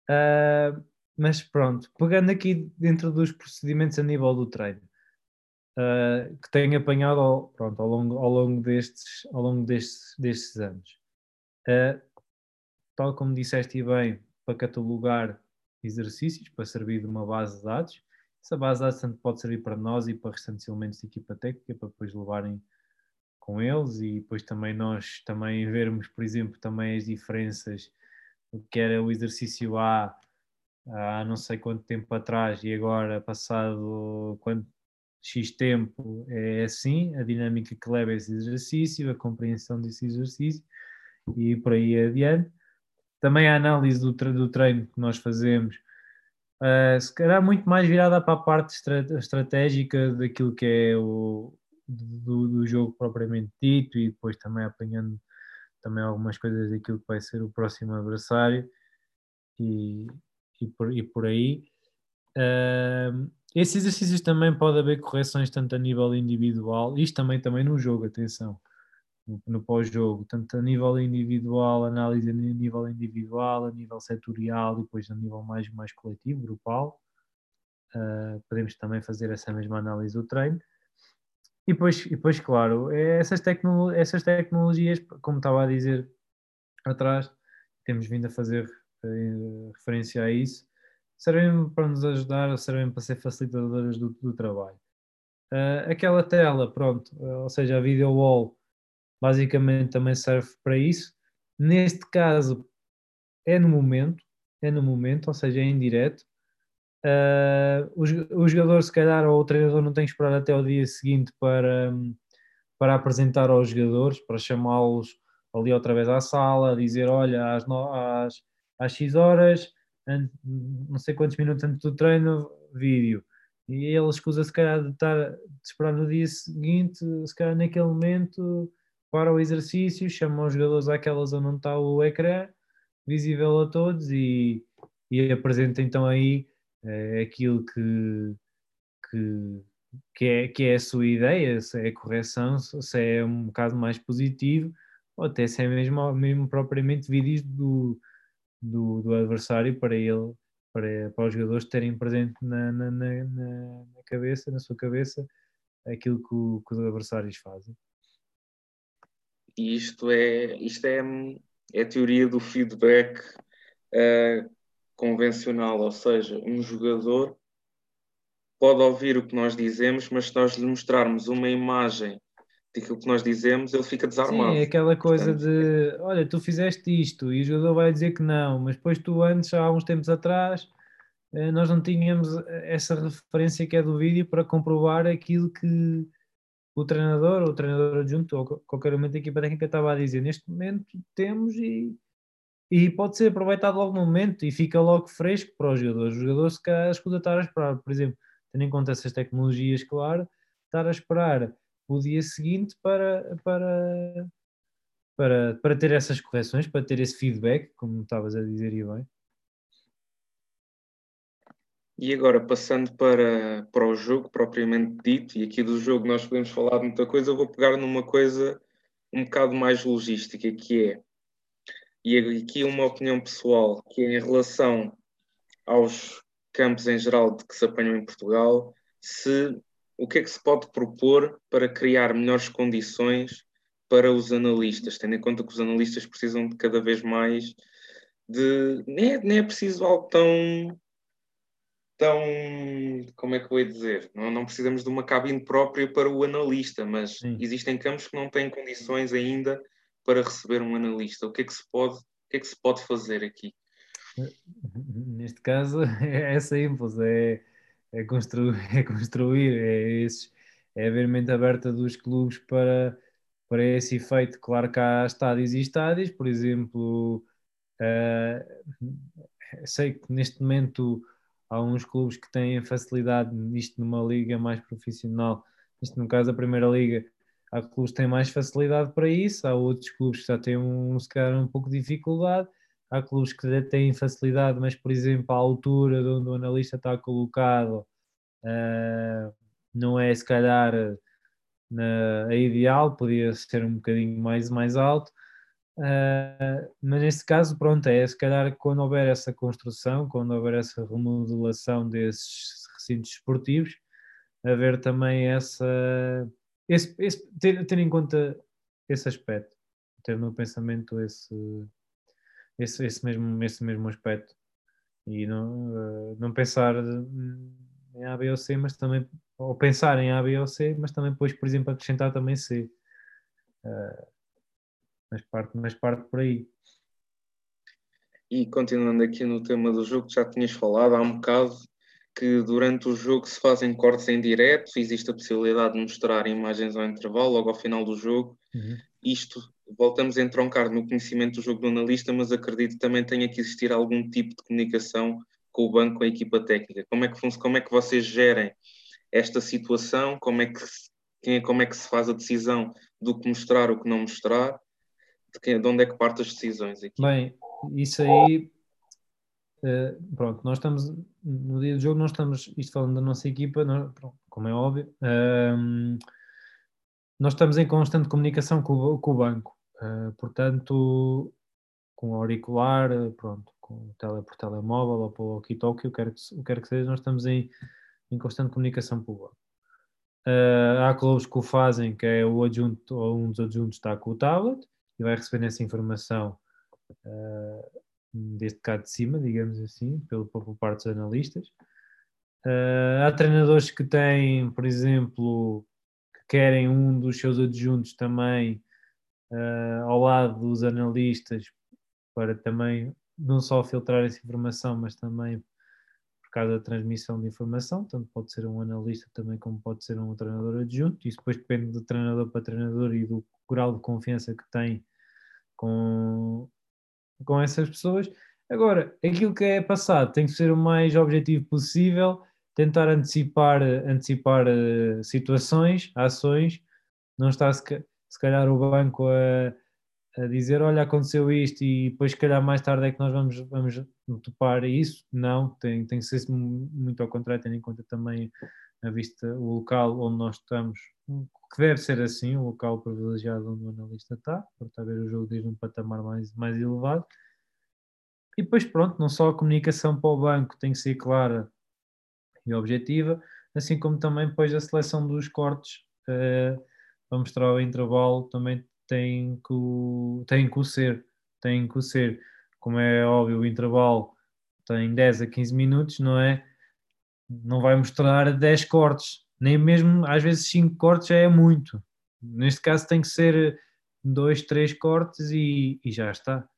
uh, mas pronto, pegando aqui dentro dos procedimentos a nível do treino, uh, que tenho apanhado ao, pronto, ao, longo, ao longo, destes, ao longo destes, destes anos. Uh, tal como disseste bem, para catalogar exercícios, para servir de uma base de dados. Essa base de dados tanto pode servir para nós e para restantes elementos de equipa técnica, para depois levarem com eles e depois também nós também vermos, por exemplo, também as diferenças do que era o exercício A há não sei quanto tempo atrás e agora passado quanto X tempo é assim, a dinâmica que leva esse exercício, a compreensão desse exercício e por aí adiante. Também a análise do, do treino que nós fazemos, uh, se calhar muito mais virada para a parte estratégica daquilo que é o do, do jogo propriamente dito e depois também apanhando também algumas coisas daquilo que vai ser o próximo adversário e, e, por, e por aí. Uh, esses exercícios também pode haver correções tanto a nível individual, isto também, também no jogo, atenção, no, no pós-jogo, tanto a nível individual, análise a nível individual, a nível setorial e depois a nível mais, mais coletivo, grupal. Uh, podemos também fazer essa mesma análise do treino. E depois, e depois claro, essas, tecno, essas tecnologias, como estava a dizer atrás, temos vindo a fazer uh, referência a isso, servem para nos ajudar, servem para ser facilitadoras do, do trabalho. Uh, aquela tela, pronto, uh, ou seja, a video wall, basicamente também serve para isso. Neste caso, é no momento, é no momento, ou seja, é em direto. Uh, o, o, jogador, se calhar, ou o treinador não tem que esperar até o dia seguinte para, para apresentar aos jogadores, para chamá-los ali outra vez à sala, dizer: Olha, às, no, às, às X horas, não sei quantos minutos antes do treino, vídeo. E ele escusa, se calhar, de, estar, de esperar no dia seguinte, se calhar naquele momento para o exercício, chama os jogadores àquela zona onde está o ecrã, visível a todos e, e apresenta então aí é, aquilo que, que, que, é, que é a sua ideia, se é correção, se é um bocado mais positivo, ou até se é mesmo, mesmo propriamente vídeos do, do, do adversário para ele, para, para os jogadores terem presente na, na, na, na cabeça, na sua cabeça, aquilo que, o, que os adversários fazem. Isto é, isto é, é a teoria do feedback uh, convencional, ou seja, um jogador pode ouvir o que nós dizemos, mas se nós lhe mostrarmos uma imagem daquilo que nós dizemos, ele fica desarmado. Sim, aquela coisa Portanto, de olha, tu fizeste isto e o jogador vai dizer que não, mas depois tu antes, há uns tempos atrás, eh, nós não tínhamos essa referência que é do vídeo para comprovar aquilo que o treinador ou o treinador adjunto ou qualquer momento da equipa técnica estava a dizer neste momento temos e, e pode ser aproveitado logo no momento e fica logo fresco para os jogadores. Os jogadores se calhar escuta estar a esperar, por exemplo, tendo em conta essas tecnologias, claro, estar a esperar o dia seguinte para, para, para, para ter essas correções, para ter esse feedback, como estavas a dizer e bem. E agora, passando para, para o jogo propriamente dito, e aqui do jogo nós podemos falar de muita coisa, eu vou pegar numa coisa um bocado mais logística, que é, e aqui uma opinião pessoal, que é em relação aos campos em geral de que se apanham em Portugal, se o que é que se pode propor para criar melhores condições para os analistas, tendo em conta que os analistas precisam de cada vez mais de. Nem é, nem é preciso algo tão tão. Como é que eu vou dizer? Não, não precisamos de uma cabine própria para o analista, mas Sim. existem campos que não têm condições ainda para receber um analista. O que é que se pode, o que é que se pode fazer aqui? Neste caso é simples, é, é construir, é, construir, é, esses, é haver mente aberta dos clubes para, para esse efeito. Claro que há estádios e estádios, por exemplo, uh, sei que neste momento há uns clubes que têm facilidade nisto numa liga mais profissional, isto no caso da Primeira Liga, há clubes que têm mais facilidade para isso, há outros clubes que já têm um, se calhar um pouco de dificuldade, há clubes que têm facilidade, mas por exemplo a altura de onde o analista está colocado uh, não é se calhar na, a ideal, podia ser um bocadinho mais, mais alto, Uh, mas neste caso, pronto, é se calhar quando houver essa construção, quando houver essa remodelação desses recintos esportivos, haver também essa. Esse, esse, ter, ter em conta esse aspecto, ter no pensamento esse, esse, esse, mesmo, esse mesmo aspecto e não, uh, não pensar em A, B ou C, mas também, ou pensar em A, B ou C, mas também depois, por exemplo, acrescentar também C. Uh, mas parte, mas parte por aí. E continuando aqui no tema do jogo, já tinhas falado há um bocado que durante o jogo se fazem cortes em direto, existe a possibilidade de mostrar imagens ao intervalo, logo ao final do jogo. Uhum. Isto, voltamos a entroncar no conhecimento do jogo do analista, mas acredito também tenha que existir algum tipo de comunicação com o banco, com a equipa técnica. Como é que, como é que vocês gerem esta situação? Como é, que, como é que se faz a decisão do que mostrar, o que não mostrar? de, quem, de onde é que partem as decisões aqui? Bem, isso aí, uh, pronto, nós estamos, no dia do jogo, nós estamos, isto falando da nossa equipa, nós, pronto, como é óbvio, uh, nós estamos em constante comunicação com, com o banco, uh, portanto, com o auricular, pronto, com tele, por telemóvel ou por walkie-talkie, o que quer que, seja, nós estamos em, em constante comunicação banco. Uh, há clubes que o fazem, que é o adjunto ou um dos adjuntos está com o tablet, e vai recebendo essa informação uh, deste cá de cima, digamos assim, pelo, por parte dos analistas. Uh, há treinadores que têm, por exemplo, que querem um dos seus adjuntos também uh, ao lado dos analistas para também não só filtrar essa informação, mas também por causa da transmissão de informação, tanto pode ser um analista também como pode ser um treinador adjunto, isso depois depende de treinador para treinador e do grau de confiança que tem com, com essas pessoas. Agora, aquilo que é passado tem que ser o mais objetivo possível, tentar antecipar, antecipar uh, situações, ações, não está se, calhar o banco a, a, dizer, olha, aconteceu isto e depois se calhar mais tarde é que nós vamos, vamos topar isso. Não, tem, tem que ser muito ao contrário, tendo em conta também a vista, o local onde nós estamos, que deve ser assim, o local privilegiado onde o analista está, para estar a ver o jogo desde um patamar mais, mais elevado. E depois, pronto, não só a comunicação para o banco tem que ser clara e objetiva, assim como também depois a seleção dos cortes uh, para mostrar o intervalo também tem que, tem que o ser, tem que o ser. Como é óbvio, o intervalo tem 10 a 15 minutos, não é? Não vai mostrar 10 cortes, nem mesmo às vezes cinco cortes já é muito. Neste caso tem que ser dois, três cortes e, e já está.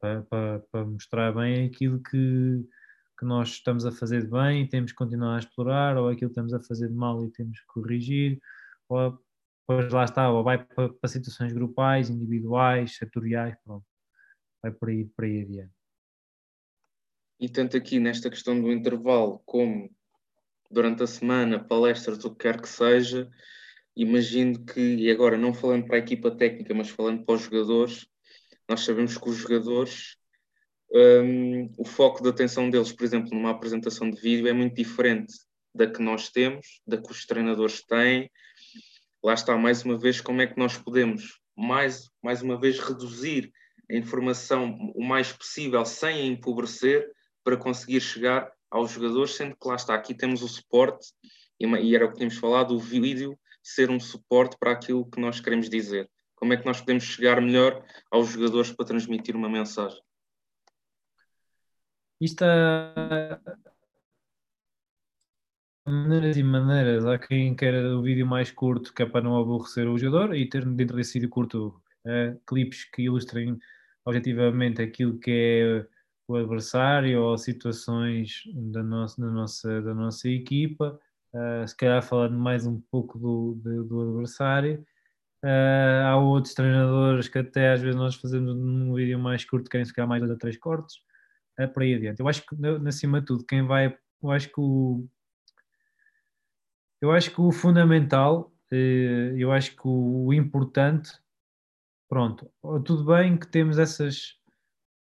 Para, para, para, mostrar bem aquilo que, que nós estamos a fazer de bem e temos que continuar a explorar, ou aquilo que estamos a fazer de mal e temos que corrigir, ou depois lá está, ou vai para, para situações grupais, individuais, setoriais, pronto. Vai por aí, por aí adiante. E tanto aqui nesta questão do intervalo como durante a semana, palestras, o que quer que seja, imagino que, e agora não falando para a equipa técnica, mas falando para os jogadores, nós sabemos que os jogadores, um, o foco de atenção deles, por exemplo, numa apresentação de vídeo, é muito diferente da que nós temos, da que os treinadores têm. Lá está, mais uma vez, como é que nós podemos, mais, mais uma vez, reduzir a informação o mais possível sem empobrecer para conseguir chegar aos jogadores, sendo que lá está, aqui temos o suporte, e era o que tínhamos falado, o vídeo ser um suporte para aquilo que nós queremos dizer. Como é que nós podemos chegar melhor aos jogadores para transmitir uma mensagem? Isto há maneiras e maneiras. Há quem queira o vídeo mais curto, que é para não aborrecer o jogador, e ter dentro desse vídeo curto uh, clipes que ilustrem objetivamente aquilo que é o adversário ou situações da nossa, da nossa, da nossa equipa, uh, se calhar falando mais um pouco do, do, do adversário. Uh, há outros treinadores que até às vezes nós fazemos um vídeo mais curto, querem se calhar mais dois a três cortes, é por aí adiante. Eu acho que, acima de tudo, quem vai, eu acho que o, eu acho que o fundamental, eh, eu acho que o importante, pronto, tudo bem que temos essas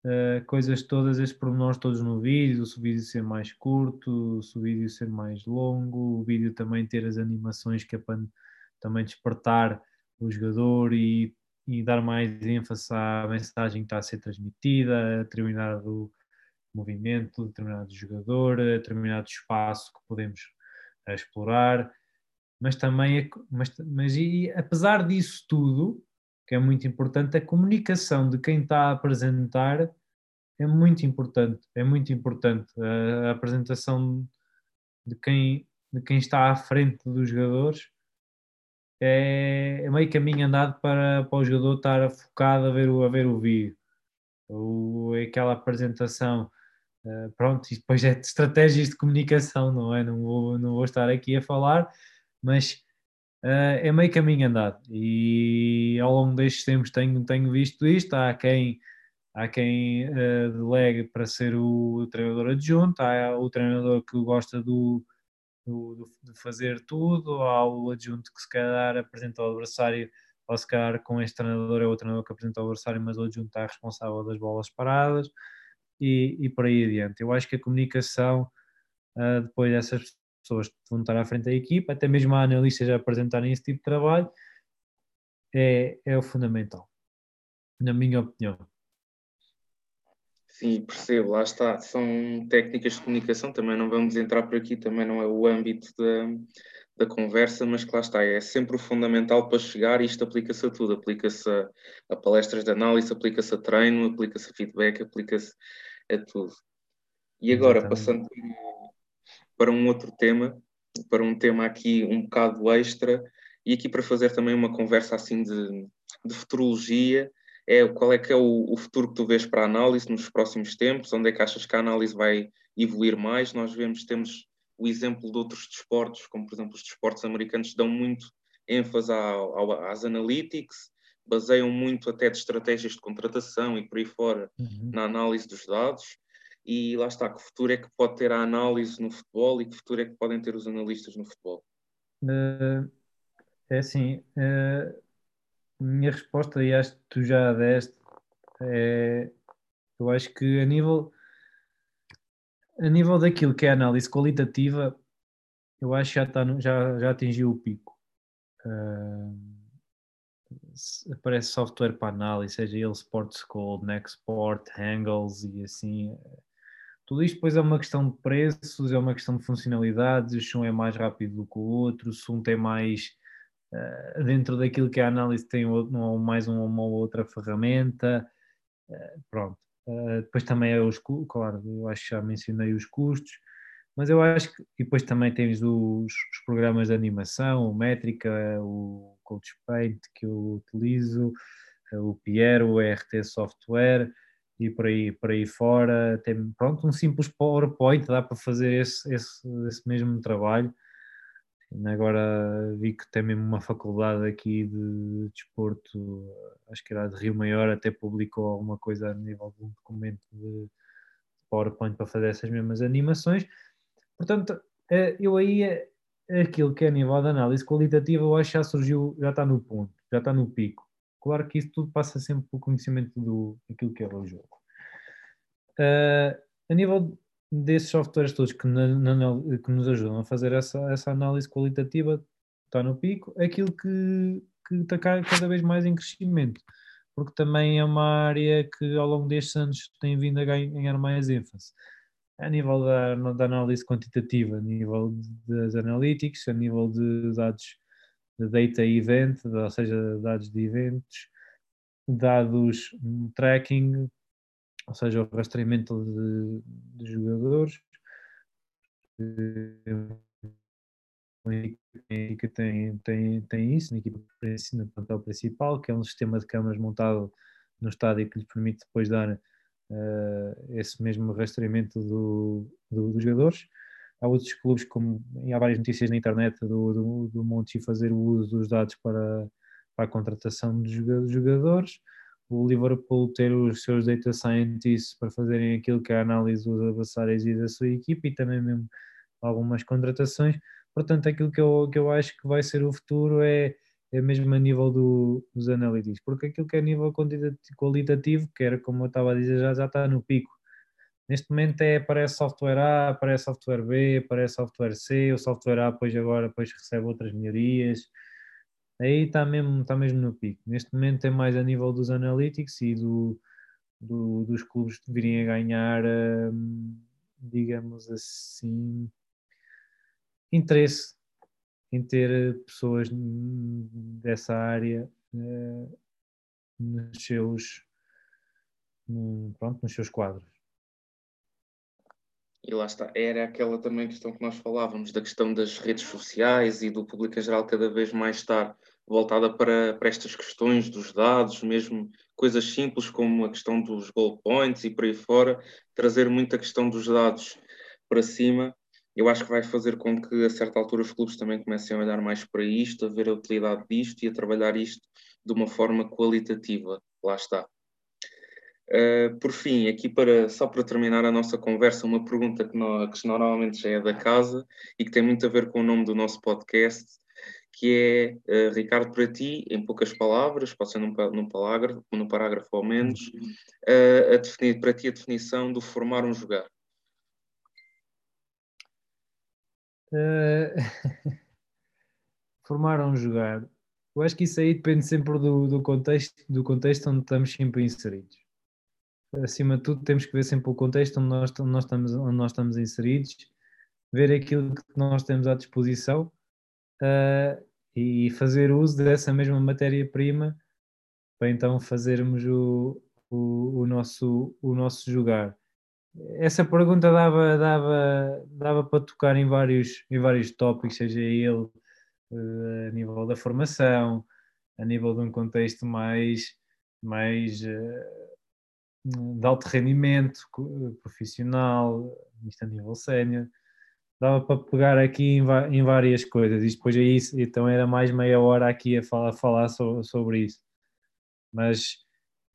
uh, coisas todas, esses pormenores todos no vídeo, se o vídeo ser mais curto, se o vídeo ser mais longo, o vídeo também ter as animações que é para também despertar o jogador e, e dar mais ênfase à mensagem que está a ser transmitida, a determinado movimento, determinado jogador, a determinado espaço que podemos eh, explorar, mas também, mas, mas e, apesar disso tudo, que é muito importante, a comunicação de quem está a apresentar é muito importante, é muito importante. A, a apresentação de quem, de quem está à frente dos jogadores é, é meio caminho andado para, para o jogador estar focado a ver o, a ver o vídeo. É aquela apresentação, uh, pronto, e depois é de estratégias de comunicação, não é? Não vou, não vou estar aqui a falar, mas uh, é meio caminho andado. E ao longo destes tempos tenho, tenho visto isto. Há quem, há quem uh, delegue para ser o treinador adjunto, há o treinador que gosta do, do, de fazer tudo, há o adjunto que se calhar apresenta ao adversário, ou se calhar com este treinador é o treinador que apresenta ao adversário, mas o adjunto está responsável das bolas paradas. E, e por aí adiante. Eu acho que a comunicação, uh, depois dessas pessoas que vão estar à frente da equipa, até mesmo a analistas a apresentarem esse tipo de trabalho, é, é o fundamental, na minha opinião. Sim, percebo, lá está. São técnicas de comunicação, também não vamos entrar por aqui, também não é o âmbito da, da conversa, mas que lá está, é sempre o fundamental para chegar, e isto aplica-se a tudo, aplica-se a, a, palestras de análise, aplica-se a treino, aplica-se a feedback, aplica-se a tudo. E agora, Exatamente. passando para um outro tema, para um tema aqui um bocado extra, e aqui para fazer também uma conversa assim de, de futurologia, é qual é que é o, o, futuro que tu vês para a análise nos próximos tempos, onde é que achas que a análise vai evoluir mais? Nós vemos, temos o exemplo de outros desportos, como por exemplo os desportos americanos, dão muito ênfase ao, ao, às analytics, baseiam muito até de estratégias de contratação e por aí fora uhum. na análise dos dados e lá está, que futuro é que pode ter a análise no futebol e que futuro é que podem ter os analistas no futebol? Uh, é assim, uh, minha resposta, e acho que tu já deste, é, eu acho que a nível, a nível daquilo que é a análise qualitativa, eu acho que já, está no, já, já atingiu o pico. Uh, aparece software para análise, seja ele Sports Code, Nextport, Angles e assim. Tudo isto depois é uma questão de preços, é uma questão de funcionalidades, um é mais rápido do que o outro, se um tem mais uh, dentro daquilo que a análise tem outro, mais uma, uma outra ferramenta, uh, pronto. Uh, depois também é os claro, eu acho que já mencionei os custos, mas eu acho que, e depois também tens os, os programas de animação, o Métrica, o Coach Paint que eu utilizo, o Piero, o ERT Software, e por aí, por aí fora. Tem, pronto, um simples PowerPoint dá para fazer esse, esse, esse mesmo trabalho. Agora vi que tem mesmo uma faculdade aqui de desporto, acho que era de Rio Maior, até publicou alguma coisa a nível de um documento de PowerPoint para fazer essas mesmas animações. Portanto, eh, eu aí, eh, aquilo que é a nível de análise qualitativa, eu acho que já surgiu, já está no ponto, já está no pico. Claro que isso tudo passa sempre pelo conhecimento do, daquilo que é o jogo. Uh, a nível desses softwares todos que, na, na, que, nos ajudam a fazer essa, essa análise qualitativa, está no pico, aquilo que, que está cada vez mais em crescimento, porque também é uma área que ao longo destes anos tem vindo a ganhar mais ênfase. A nível da, da análise quantitativa, a nível das analytics, a nível de dados de data event, ou seja, dados de eventos, dados tracking, ou seja, o rastreamento de, de jogadores. A equipa tem, tem, tem isso na equipa principal, que é um sistema de câmaras montado no estádio que lhe permite depois dar uh, esse mesmo rastreamento do, do, dos jogadores. Há outros clubes, como há várias notícias na internet do, do, do Monte fazer o uso dos dados para, para a contratação dos jogadores. O Liverpool ter os seus data scientists para fazerem aquilo que é a análise dos adversários e da sua equipe e também mesmo algumas contratações. Portanto, aquilo que eu, que eu acho que vai ser o futuro é, é mesmo a nível do, dos analytics, porque aquilo que é a nível qualitativo, que era como eu estava a dizer, já, já está no pico. Neste momento é aparece software A, aparece software B, aparece software C, o software A depois agora depois recebe outras melhorias. Aí está mesmo, está mesmo no pico. Neste momento é mais a nível dos analytics e do, do dos clubes virem a ganhar, hum, digamos assim, interesse em ter eh, pessoas dessa área uh, nos seus pronto, nos seus quadros. E lá está, era aquela também questão que nós falávamos, da questão das redes sociais e do público em geral cada vez mais estar voltada para, para estas questões dos dados, mesmo coisas simples como a questão dos goal points e por aí fora, trazer muita questão dos dados para cima eu acho que vai fazer com que a certa altura os clubes também comecem a olhar mais para isto, a ver a utilidade disto e a trabalhar isto de uma forma qualitativa. Lá está. Uh, por fim, aqui para, só para terminar a nossa conversa, uma pergunta que, nós, que normalmente já é da casa e que tem muito a ver com o nome do nosso podcast, que é, uh, Ricardo, para ti, em poucas palavras, pode ser num, num parágrafo, num parágrafo ao menos, uh, a definir, para ti a definição do formar um jogar. Uh, formaram jogar. Eu acho que isso aí depende sempre do, do, contexto, do contexto onde estamos sempre inseridos. Acima de tudo, temos que ver sempre o contexto onde nós, onde nós, estamos, onde nós estamos inseridos, ver aquilo que nós temos à disposição uh, e fazer uso dessa mesma matéria-prima para então fazermos o, o, o, nosso, o nosso jogar essa pergunta dava, dava, dava para tocar em vários, em vários tópicos, seja ele uh, a nível da formação, a nível de um contexto mais, mais uh, de alto rendimento profissional, isto a nível sénior. Dava para pegar aqui em, várias coisas, e depois é isso, então era mais meia hora aqui a falar, a falar so, sobre isso. Mas,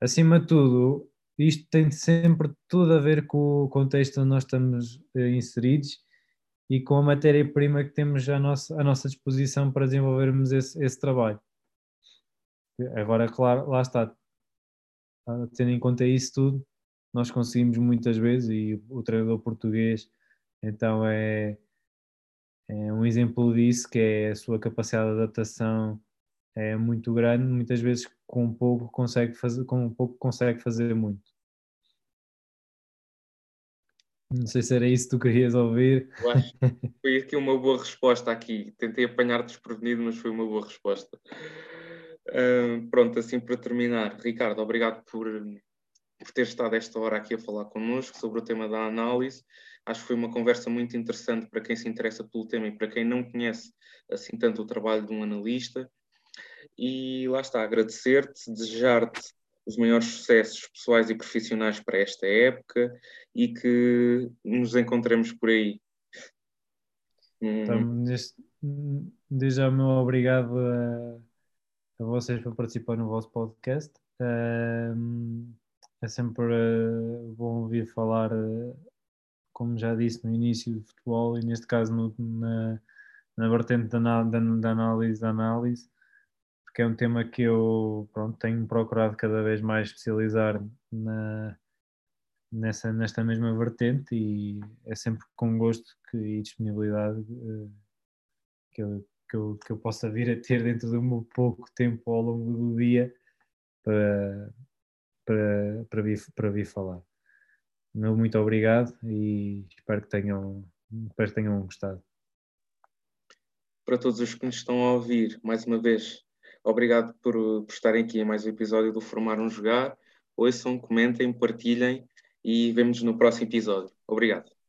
acima de tudo, isto tem sempre tudo a ver com o contexto onde nós estamos eh, inseridos e com a matéria-prima que temos à nossa, à nossa disposição para desenvolvermos esse, esse trabalho. Agora, claro, lá está, tendo em conta isso tudo, nós conseguimos muitas vezes, e o treinador português então é, é um exemplo disso, que é a sua capacidade de adaptação é muito grande, muitas vezes com pouco consegue fazer, com pouco consegue fazer muito. Não sei se era isso que tu querias ouvir. Eu acho que foi aqui uma boa resposta aqui. Tentei apanhar desprevenido, mas foi uma boa resposta. Uh, pronto, assim para terminar, Ricardo, obrigado por, por ter estado esta hora aqui a falar connosco sobre o tema da análise. Acho que foi uma conversa muito interessante para quem se interessa pelo tema e para quem não conhece assim tanto o trabalho de um analista. E lá está, agradecer-te, desejar-te os maiores sucessos pessoais e profissionais para esta época e que nos encontremos por aí. Então, desde, desde já o meu obrigado a, a, vocês por participar no vosso podcast. é sempre uh, bom ouvir falar, uh, como já disse no início, de futebol e neste caso no, na, na vertente da, da, da análise da análise porque é um tema que eu pronto, tenho procurado cada vez mais especializar na, nessa, nesta mesma vertente e é sempre com gosto que, e disponibilidade uh, que, eu, que, eu, que eu possa vir a ter dentro do meu pouco tempo ao longo do dia para, para, para, vir, para vir falar. Muito obrigado e espero que tenham, espero que tenham gostado. Para todos os que nos estão a ouvir, mais uma vez, Obrigado por, por estarem aqui em mais um episódio do Formar um Jogar. Ouçam, comentem, partilhem e vemos-nos no próximo episódio. Obrigado.